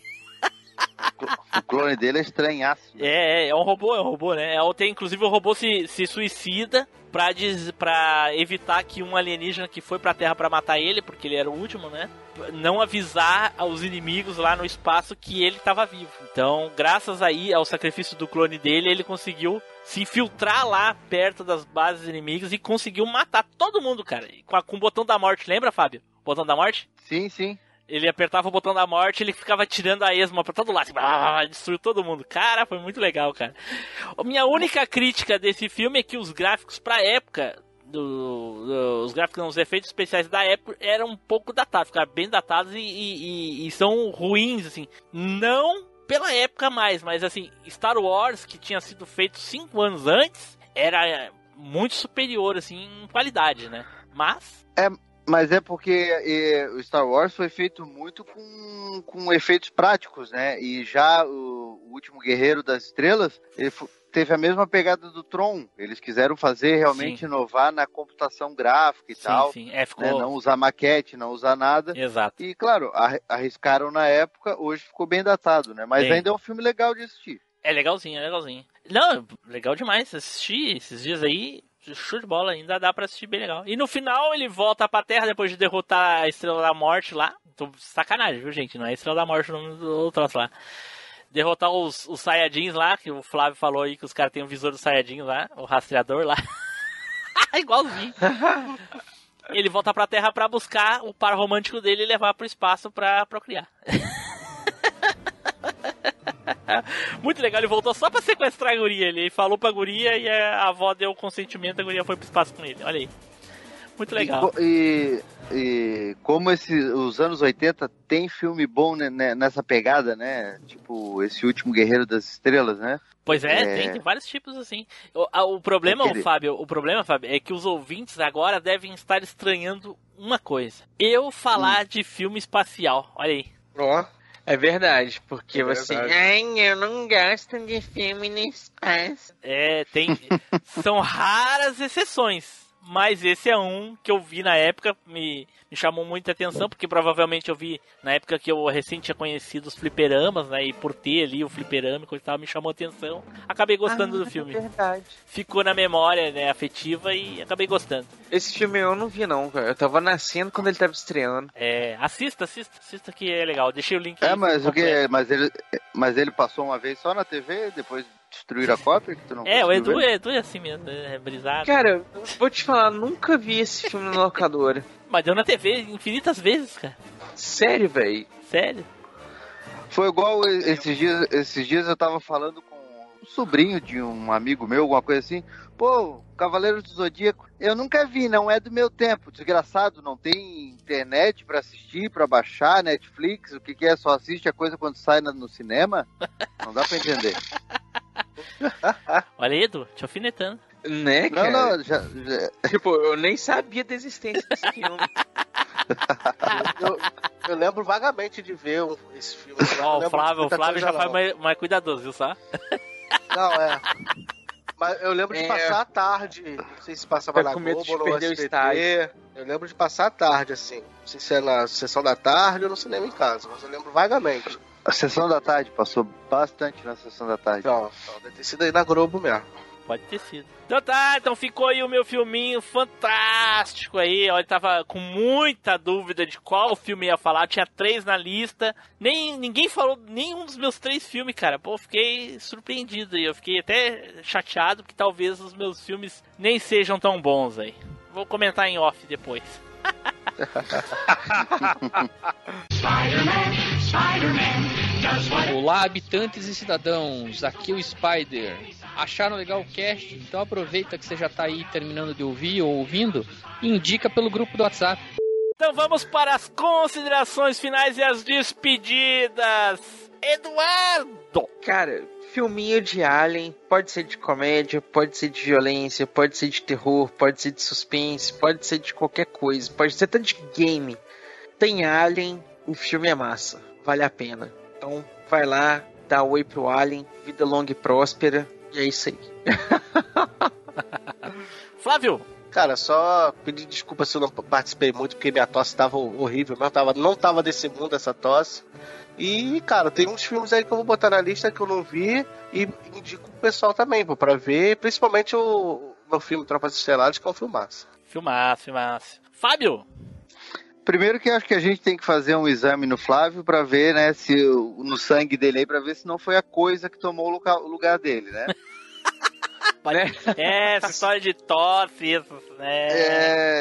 O clone dele é estranhaço. É, é, é um robô, é um robô, né? É, tem, inclusive o robô se, se suicida pra, des, pra evitar que um alienígena que foi pra Terra pra matar ele, porque ele era o último, né? Não avisar aos inimigos lá no espaço que ele tava vivo. Então, graças aí ao sacrifício do clone dele, ele conseguiu se infiltrar lá perto das bases inimigas e conseguiu matar todo mundo, cara. Com, a- com o botão da morte, lembra, Fábio? O botão da morte? Sim, sim. Ele apertava o botão da morte, ele ficava tirando a esma pra todo lado, assim, destruiu todo mundo. Cara, foi muito legal, cara. A minha única crítica desse filme é que os gráficos pra época, do, do- os gráficos, os efeitos especiais da época eram um pouco datados, ficaram bem datados e, e- e- são ruins, assim. Não pela época mais, mas assim, Star Wars, que tinha sido feito cinco anos antes, era muito superior, assim, em qualidade, né? Mas Mas é porque eh, o Star Wars foi feito muito com, com efeitos práticos, né? E já o, o último Guerreiro das Estrelas, ele teve a mesma pegada do Tron. Eles quiseram fazer realmente Sim. inovar na computação gráfica e sim, tal. sim, é, ficou... né? Não usar maquete, não usar nada. Exato. E claro, arri- arriscaram na época, hoje ficou bem datado, né? Mas Bem. ainda é um filme legal de assistir. É legalzinho, é legalzinho. Não, legal demais. Assisti esses dias aí, show de bola, ainda dá pra assistir bem legal. E no final ele volta pra Terra depois de derrotar a Estrela da Morte lá. Tô sacanagem, viu, gente? Não é Estrela da Morte o nome do troço lá. Derrotar os, os Saiyajins lá, que o Flávio falou aí que os caras têm o visor dos Saiyajins lá, o rastreador lá. Igualzinho. Ele volta pra Terra pra buscar o par romântico dele e levar pro espaço pra procriar. Muito legal, ele voltou só pra sequestrar a guria. Ele falou pra guria e a avó deu o consentimento, a guria foi pro espaço com ele. Olha aí. Muito legal. E, e, e como esse, os anos 80 tem filme bom né, nessa pegada, né? Tipo, esse último Guerreiro das Estrelas, né? Pois é, É. Tem, tem vários tipos assim. O, a- o problema, Aquele- o Fábio, o problema, Fábio, é que os ouvintes agora devem estar estranhando uma coisa. Eu falar de filme espacial. Olha aí. Ó. É verdade, porque É você. verdade. Ai, eu não gosto de filme no espaço. É, tem. são raras exceções. Mas esse é um que eu vi na época, me, me chamou muita atenção, porque provavelmente eu vi na época que eu recém tinha conhecido os fliperamas, né? E por ter ali o fliperama e coisa e tal, me chamou atenção. Acabei gostando do filme. É verdade. Ficou na memória, né, afetiva e acabei gostando. Esse filme eu não vi, não, cara. Eu tava nascendo quando ele tava estreando. É, assista, assista, assista que é legal. Deixei o link É, aí mas o que? Mas ele, mas ele passou uma vez só na TV, depois destruíram a cópia que tu não É, o Edu, ver? Edu é assim mesmo, é brisado. Cara, eu vou te falar, nunca vi esse filme na locadora. Mas deu na TV infinitas vezes, cara. Sério, velho. Sério. Foi igual esses dias, esses dias eu tava falando com um sobrinho de um amigo meu, alguma coisa assim. Pô, Cavaleiro do Zodíaco, eu nunca vi, não é do meu tempo. Desgraçado, não tem internet pra assistir, pra baixar, Netflix, o que que é? Só assiste a coisa quando sai no cinema? Não dá pra entender. Olha aí, Edu, te alfinetando. Né, Não, cara? não, já, já- Tipo, eu nem sabia da existência desse filme. Eu, eu lembro vagamente de ver um- esse filme. Ó, o lembro Flávio, o Flávio já faz não. mais, mais cuidadoso, viu só? Não, é. Mas eu lembro de É. passar a tarde. Não sei se passava Tá na de Globo ou no o SBT. Eu lembro de passar a tarde, assim. Não sei se é na sessão da tarde ou no cinema em casa, mas eu lembro vagamente. A sessão da tarde, passou bastante na sessão da tarde. Então, deve ter sido aí na Globo mesmo. Pode ter sido. Então tá, então ficou aí o meu filminho fantástico aí. Olha, tava com muita dúvida de qual filme ia falar. Tinha três na lista. Nem ninguém falou nenhum dos meus três filmes, cara. Pô, fiquei surpreendido e eu fiquei até chateado que talvez os meus filmes nem sejam tão bons aí. Vou comentar em off depois. Olá, habitantes e cidadãos, aqui é o Spider. Acharam legal o cast? Então aproveita que você já tá aí terminando de ouvir ou ouvindo e indica pelo grupo do WhatsApp. Então vamos para as considerações finais e as despedidas. Eduardo! Cara, filminho de Alien pode ser de comédia, pode ser de violência, pode ser de terror, pode ser de suspense, pode ser de qualquer coisa, pode ser até de game. Tem Alien, o filme é massa, vale a pena. Então vai lá, dá oi pro Alien, vida longa e próspera, e é isso aí. Flávio! Cara, só pedir desculpa se eu não participei muito, porque minha tosse tava horrível, mas tava, não tava desse mundo essa tosse. E, cara, tem uns filmes aí que eu vou botar na lista que eu não vi e indico pro pessoal também, pô, pra ver, principalmente o meu filme Tropas Estelares, que é um filmaço. Filmaço, filmaço. Fábio! Primeiro que eu acho que a gente tem que fazer um exame no Flávio pra ver, né, se no sangue dele aí, pra ver se não foi a coisa que tomou o lugar, o lugar dele, né? É, essa história de tosse, isso, né?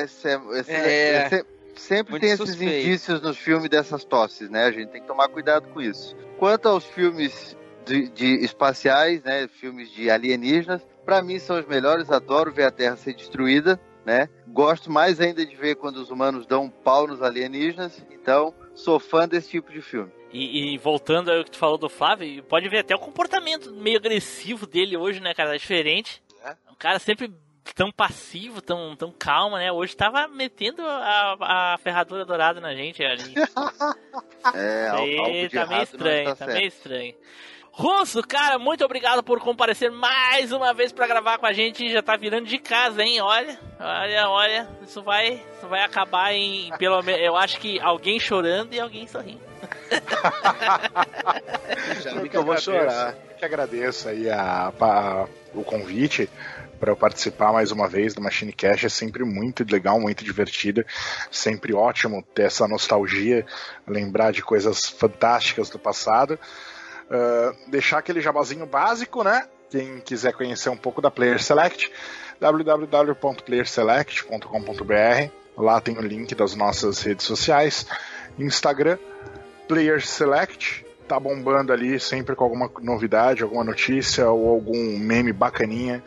É, se- esse- É. esse- sempre Muito tem esses suspeito. indícios nos filmes dessas tosses, né? A gente tem que tomar cuidado com isso. Quanto aos filmes de, de espaciais, né? Filmes de alienígenas, pra mim são os melhores. Adoro ver a Terra ser destruída, né? Gosto mais ainda de ver quando os humanos dão um pau nos alienígenas. Então, sou fã desse tipo de filme. E, e voltando ao que tu falou do Flávio, pode ver até o comportamento meio agressivo dele hoje, né, cara? É diferente. Um cara sempre tão passivo, tão, tão calmo, né? Hoje tava metendo a, a ferradura dourada na gente ali. É, de tá meio estranho, tá certo. meio estranho. Russo, cara, muito obrigado por comparecer mais uma vez pra gravar com a gente. Já tá virando de casa, hein? Olha, olha, olha. Isso vai, isso vai acabar em pelo menos. Eu acho que alguém chorando e alguém sorrindo. Já vi que eu vou agradeço- chorar. eu que agradeço aí a, a- o convite para eu participar mais uma vez do Machine Cash. É sempre muito legal, muito divertido. Sempre ótimo ter essa nostalgia, lembrar de coisas fantásticas do passado. Ah, deixar aquele jabazinho básico, né? Quem quiser conhecer um pouco da Player Select, www.playerselect.com.br. Lá tem o link das nossas redes sociais. Instagram, Player Select. Tá bombando ali sempre com alguma novidade, alguma notícia ou algum meme bacaninha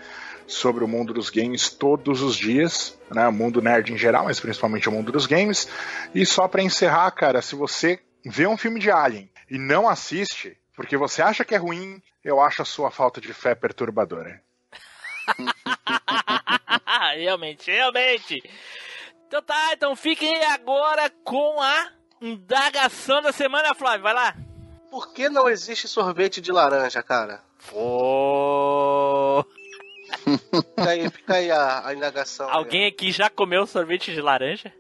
sobre o mundo dos games todos os dias, né? O mundo nerd em geral, mas principalmente o mundo dos games. E só pra encerrar, cara, se você vê um filme de Alien e não assiste, porque você acha que é ruim, eu acho a sua falta de fé perturbadora. realmente, realmente. Então tá, então fiquem agora com a indagação da semana, Flávio. Vai lá. Por que não existe sorvete de laranja, cara? Pô. Fica aí, fica aí a, a indagação. Alguém aqui já comeu sorvete de laranja?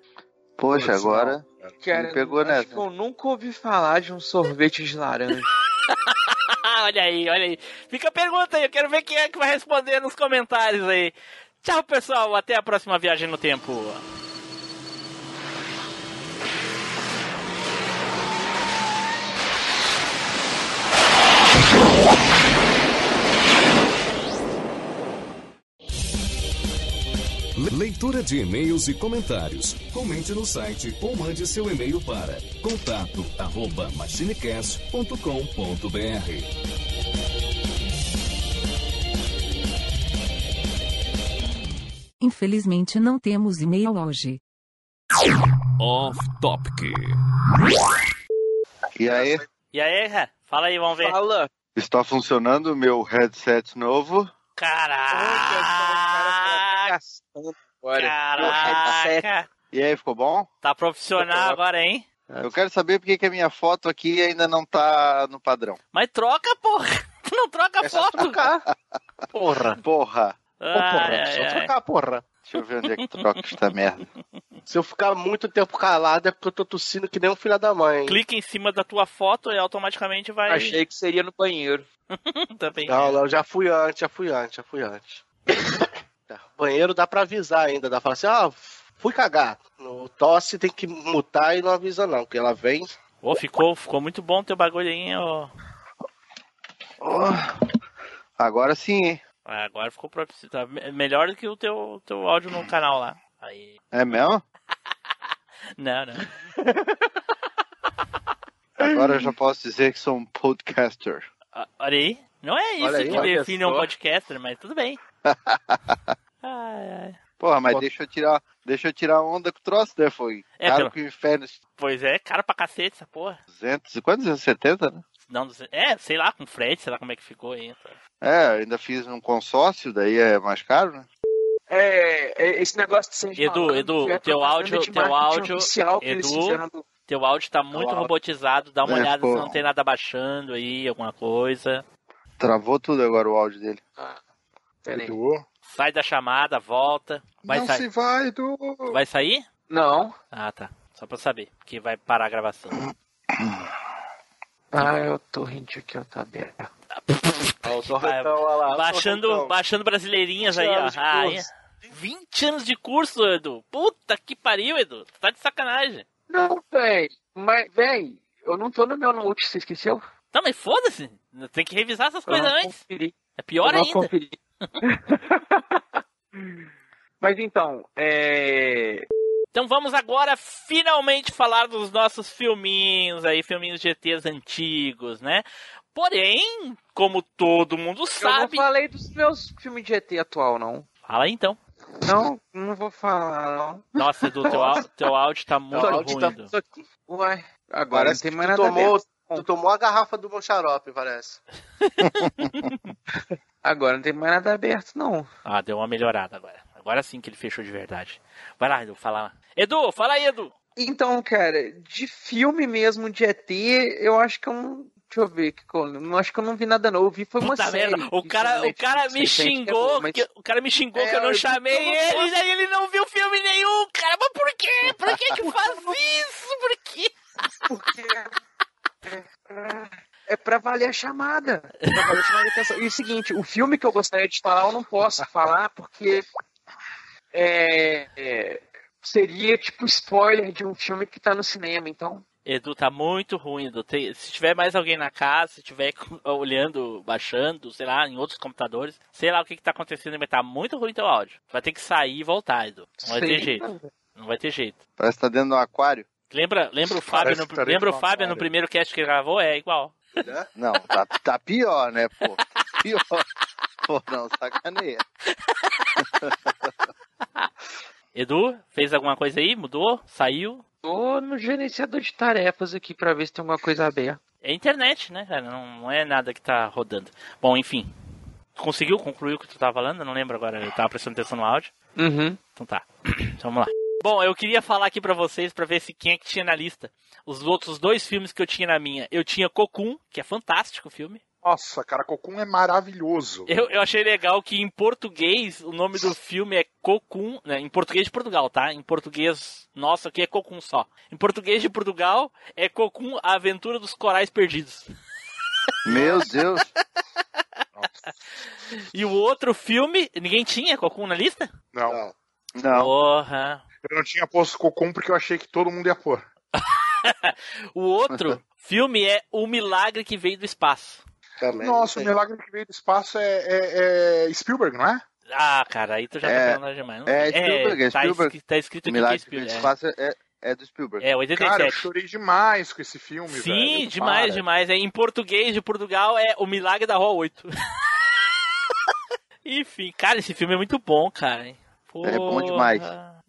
Poxa, agora Cara, me pegou acho nessa. que eu nunca ouvi falar de um sorvete de laranja. olha aí, olha aí. Fica a pergunta aí, eu quero ver quem é que vai responder nos comentários aí. Tchau, pessoal. Até a próxima viagem no tempo. Leitura de e-mails e comentários. Comente no site ou mande seu e-mail para contato arroba machinecast.com.br. Infelizmente não temos e-mail hoje. Off Topic. E aí, E aí, fala aí, vamos ver. Fala. está funcionando o meu headset novo? Caraca! Caraca! E aí, ficou bom? Tá profissional agora, hein? Eu quero saber por que que a minha foto aqui ainda não tá no padrão. Mas troca, porra! Tu não troca a foto! Porra. Porra. Ai, ai, Só ai. trocar, porra. Deixa eu ver onde é que troca esta merda. Se eu ficar muito tempo calado é porque eu tô tossindo que nem um filho da mãe. Clica em cima da tua foto e automaticamente vai. Achei que seria no banheiro. Também. Não, não, já fui antes, já fui antes, já fui antes. Banheiro dá pra avisar ainda, dá pra falar assim, ah, fui cagar. No tosse tem que mutar e não avisa não, porque ela vem. Ô, ficou, ficou muito bom teu bagulho aí, ô. Oh, agora sim, hein? Ah, Agora ficou profissional. Tá me- melhor do que o teu, teu áudio no canal lá. Aí. É mesmo? Não, não. Agora eu já posso dizer que sou um podcaster. Ah, Olha aí. Não é isso aí, que define um podcaster, mas tudo bem. Ai, ai. Porra, mas deixa eu tirar, deixa eu tirar onda com o troço, né? Foi É, caro pelo- que o inferno. Pois é, cara pra cacete essa porra. 200, e quantos? 270, né? Não, é, sei lá, com frete, sei lá como é que ficou aí. É, eu ainda fiz um consórcio, daí é mais caro, né? É, é, esse negócio de ser Edu, Edu, é o teu áudio, teu áudio, Edu, teu áudio tá muito áudio. robotizado, dá uma É, olhada pô. se não tem nada baixando aí, alguma coisa. Travou tudo agora o áudio dele. Edu. Sai da chamada, volta. Vai não sair. se vai, Edu. Vai sair? Não. Ah, tá. Só pra eu saber, porque vai parar a gravação. Ah, eu tô rindo aqui, ó, tá aberto. Vai- baixando, baixando brasileirinhas aí, 20 ó. anos de Ah, curso. é. 20 anos de curso, Edu. Puta que pariu, Edu. Tá de sacanagem. Não, véi, mas, véi, eu não tô no meu note, você esqueceu? Não, mas foda-se. Tem que revisar essas Eu coisas não antes. conferi. É pior Eu não ainda. conferi. Mas então, é. Então vamos agora finalmente falar dos nossos filminhos aí, filminhos de ETs antigos, né? Porém, como todo mundo Eu não sabe. falei dos meus filmes de ET atual, não. Fala aí então. Não, não vou falar, não. Nossa, Edu, teu, au- teu áudio tá muito áudio ruim, tá-. Ué, agora não tem mais nada tomou. Tu tomou a garrafa do meu xarope, parece. Agora não tem mais nada aberto, não. Ah, deu uma melhorada agora. Agora sim que ele fechou de verdade. Vai lá, Edu, fala. Edu, fala aí, Edu. Então, cara, de filme mesmo de ET, eu acho que eu não. Deixa eu ver, que eu acho que eu não vi nada não. Eu vi foi uma Puta série. merda, o cara, o cara me xingou, que, o cara me xingou que eu não eu- chamei eu não ele, posso- e daí ele não viu filme nenhum, cara. Mas por quê? Por que que faz isso? Por quê? Porque é pra valer a chamada. É pra valer a chamada de atenção. E o seguinte, o filme que eu gostaria de falar, eu não posso falar porque é, é, seria tipo spoiler de um filme que tá no cinema, então. Edu, tá muito ruim, Edu. Tem- se tiver mais alguém na casa, se tiver olhando, baixando, sei lá, em outros computadores, sei lá o que que tá acontecendo, mas tá muito ruim teu áudio. Vai ter que sair e voltar, Edu. Não vai ter Sim. jeito. Não vai ter jeito. Parece que tá dentro de um aquário. Lembra, lembra o Fábio, Parece no, tá lembra o Fábio no primeiro cast que ele gravou? É igual. Não, tá, tá pior, né, pô? Pior. Pô, não, sacaneia. Edu, fez alguma coisa aí? Mudou? Saiu? Tô no gerenciador de tarefas aqui pra ver se tem alguma coisa aberta. É internet, né, cara? Não, não é nada que tá rodando. Bom, enfim. Conseguiu concluir o que tu tava falando? Eu não lembro agora. Eu tava prestando atenção no áudio. Uhum. Então tá. Então vamos lá. Bom, eu queria falar aqui pra vocês pra ver se quem é que tinha na lista. Os outros dois filmes que eu tinha na minha. Eu tinha Cocoon, que é fantástico o filme. Nossa, cara, Cocum é maravilhoso. Eu, eu achei legal que em português o nome do filme é Cocum, né? Em português de Portugal, tá? Em português nosso aqui é Cocum só. Em português de Portugal é Cocum, a aventura dos corais perdidos. Meu Deus. E o outro filme, ninguém tinha Cocum na lista? Não. Não. Porra. Eu não tinha posto Cocum porque eu achei que todo mundo ia pôr. O outro filme é O Milagre que Veio do Espaço. Nossa, o milagre que veio do espaço é, é- é Spielberg, não é? Ah, cara, aí tu já É, tá falando demais. Não é. Spielberg, é tá, Spielberg. tá escrito aqui que é Milagre do Spielberg. Espaço é, é do Spielberg. É, 87. Cara, eu chorei demais com esse filme, velho. Sim, demais, Para. demais. É, em português de Portugal é O Milagre da Rua 8. Enfim, cara, esse filme é muito bom, cara. É bom Porra. demais.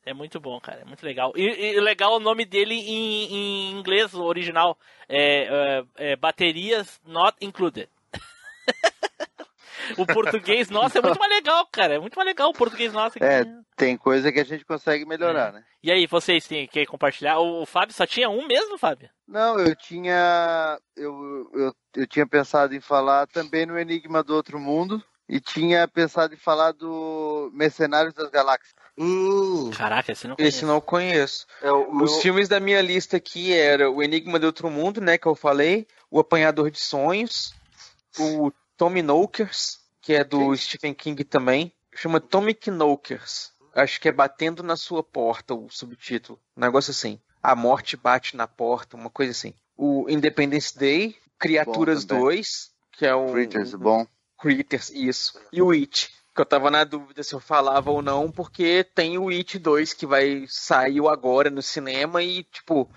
É muito bom, cara. É muito legal. E, e legal o nome dele em, em inglês o original. É, é, é Baterias Not Included. o português nosso é muito mais legal, cara. É muito mais legal o português nosso. aqui. É, tem coisa que a gente consegue melhorar, né? E aí, vocês têm que compartilhar? O, o Fábio só tinha um mesmo, Fábio? Não, eu tinha. Eu, eu, eu tinha pensado em falar também no Enigma do Outro Mundo. E tinha pensado em falar do Mercenários das Galáxias. Caraca, esse não Esse não conheço. meu- Os filmes da minha lista aqui era O Enigma de Outro Mundo, né, que eu falei, O Apanhador de Sonhos, o Tommy Knockers, que é do Stephen King também, chama Tommy Knockers. Acho que é Batendo na Sua Porta, o subtítulo. Um negócio assim. A morte bate na porta, uma coisa assim. O Independence Day, Criaturas Bom também. 2, que é o... Critters, bom. Critters, isso. E o It. Que eu tava na dúvida se eu falava ou não, porque tem o It 2 que vai saiu agora no cinema e, tipo,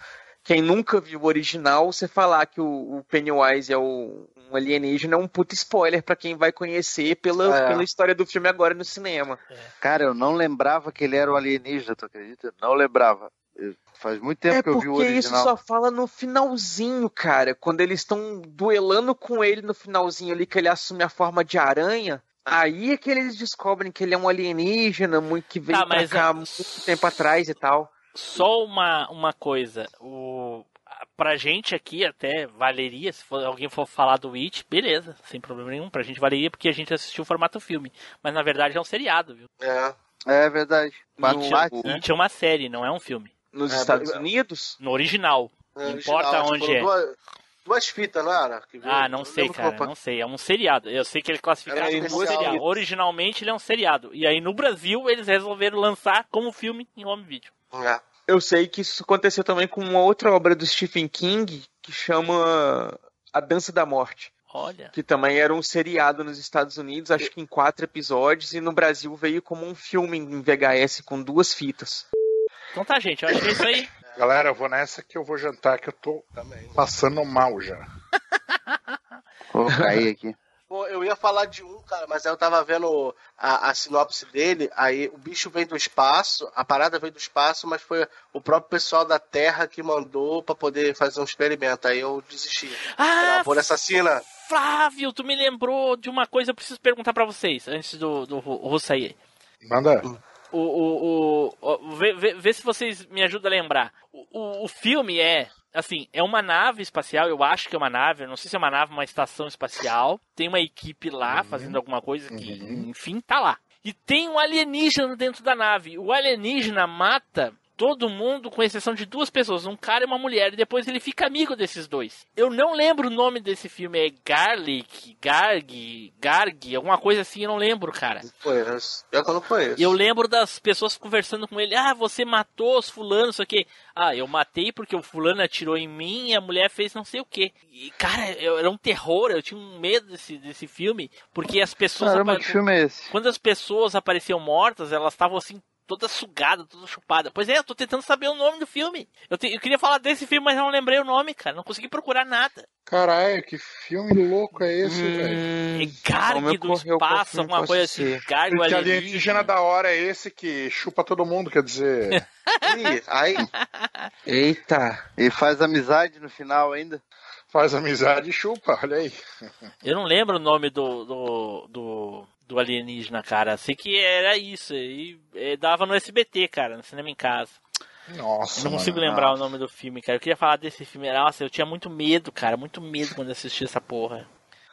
quem nunca viu o original, você falar que o, o Pennywise é o, um alienígena é um puta spoiler pra quem vai conhecer pela, É. pela história do filme agora no cinema. Cara, eu não lembrava que ele era o alienígena, tu acredita? Não lembrava. Faz muito tempo é que eu vi o porque isso original. só fala no finalzinho, cara. Quando eles estão duelando com ele no finalzinho ali, que ele assume a forma de aranha. Aí é que eles descobrem que ele é um alienígena, muito que veio Tá, pra mas cá a- muito tempo atrás e tal. Só uma, uma coisa, o, pra gente aqui até valeria, se for- alguém for falar do It, beleza, sem problema nenhum, pra gente valeria porque a gente assistiu o formato filme. Mas na verdade é um seriado, viu? É. É verdade. Quatro It, né? It é uma série, não é um filme. Nos É, Estados mas- Unidos? No original. É, Não original, importa acho que onde foram é. Duas, duas fitas, não era? Que veio? Ah, não Eu sei, cara, não sei. É um seriado. Eu sei que ele é classificado Era como seriado. Originalmente ele é um seriado. E aí no Brasil eles resolveram lançar como filme em home video. É. Eu sei que isso aconteceu também com uma outra obra do Stephen King que chama A Dança da Morte. Olha. Que também era um seriado nos Estados Unidos, acho que em quatro episódios, e no Brasil veio como um filme em VHS com duas fitas. Então tá, gente, eu acho que é isso aí. Galera, eu vou nessa que eu vou jantar, que eu tô passando mal já. Vou cair aqui. Pô, eu ia falar de um, cara, mas aí eu tava vendo a, a sinopse dele, aí o bicho vem do espaço, a parada veio do espaço, mas foi o próprio pessoal da Terra que mandou pra poder fazer um experimento. Aí eu desisti. Ah, Por assassina. Flávio, tu me lembrou de uma coisa, eu preciso perguntar pra vocês, antes do, do Ru- Ru sair. Manda. O, o, o, o- vê, vê- vê se vocês me ajudam a lembrar. O, o, o filme é, assim, é uma nave espacial, eu acho que é uma nave, eu não sei se é uma nave, uma estação espacial. Tem uma equipe lá fazendo alguma coisa que, enfim, tá lá. E tem um alienígena dentro da nave. O alienígena mata todo mundo, com exceção de duas pessoas, um cara e uma mulher, e depois ele fica amigo desses dois. Eu não lembro o nome desse filme, é Garlic, Garg, Garg, alguma coisa assim, eu não lembro, cara. Conheço. Que eu não conheço. E eu lembro das pessoas conversando com ele. Ah, você matou os fulanos, isso aqui. Ah, eu matei porque o fulano atirou em mim e a mulher fez não sei o que. E, cara, eu- era um terror, eu tinha um medo desse, desse filme, porque as pessoas... Caramba, que filme é esse? Quando as pessoas apareciam mortas, elas estavam assim, toda sugada, toda chupada. Pois é, eu tô tentando saber o nome do filme. Eu, te- eu queria falar desse filme, mas eu não lembrei o nome, cara. Não consegui procurar nada. Caralho, que filme louco é esse, Hum. velho? É Garg do espaço, alguma coisa assim. Garg o Que alienígena. alienígena da hora é esse que chupa todo mundo, quer dizer. Ih, aí, Eita! E faz amizade no final ainda. Faz amizade e chupa, olha aí. Eu não lembro o nome do, do, do, do alienígena, cara. Sei que era isso. E, eh, dava no SBT, cara, no cinema em casa. Nossa. não consigo mano, lembrar não. o nome do filme, cara. Eu queria falar desse filme. Nossa, eu tinha muito medo, cara. Muito medo quando assisti essa porra.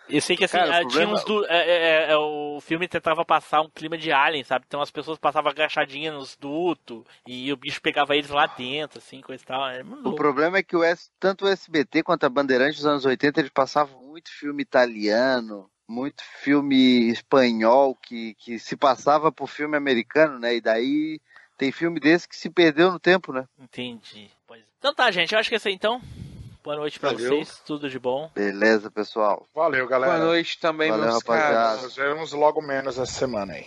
Eu sei que assim, Cara, o ah, problema- tinha uns. Du... é, é, é, o filme tentava passar um clima de alien, sabe? Então as pessoas passavam agachadinhas nos dutos e o bicho pegava eles lá dentro, assim, coisa e tal. É O problema é que o S, tanto o SBT quanto a Bandeirantes dos anos 80 eles passavam muito filme italiano, muito filme espanhol que, que se passava por filme americano, né? E daí tem filme desse que se perdeu no tempo, né? Entendi. Pois é. Então tá, gente. Eu acho que é isso aí então. Boa noite pra Valeu. vocês. Tudo de bom. Beleza, pessoal. Valeu, galera. Boa noite também, Valeu, meus rapaziada. caros. Nos vemos logo menos essa semana aí.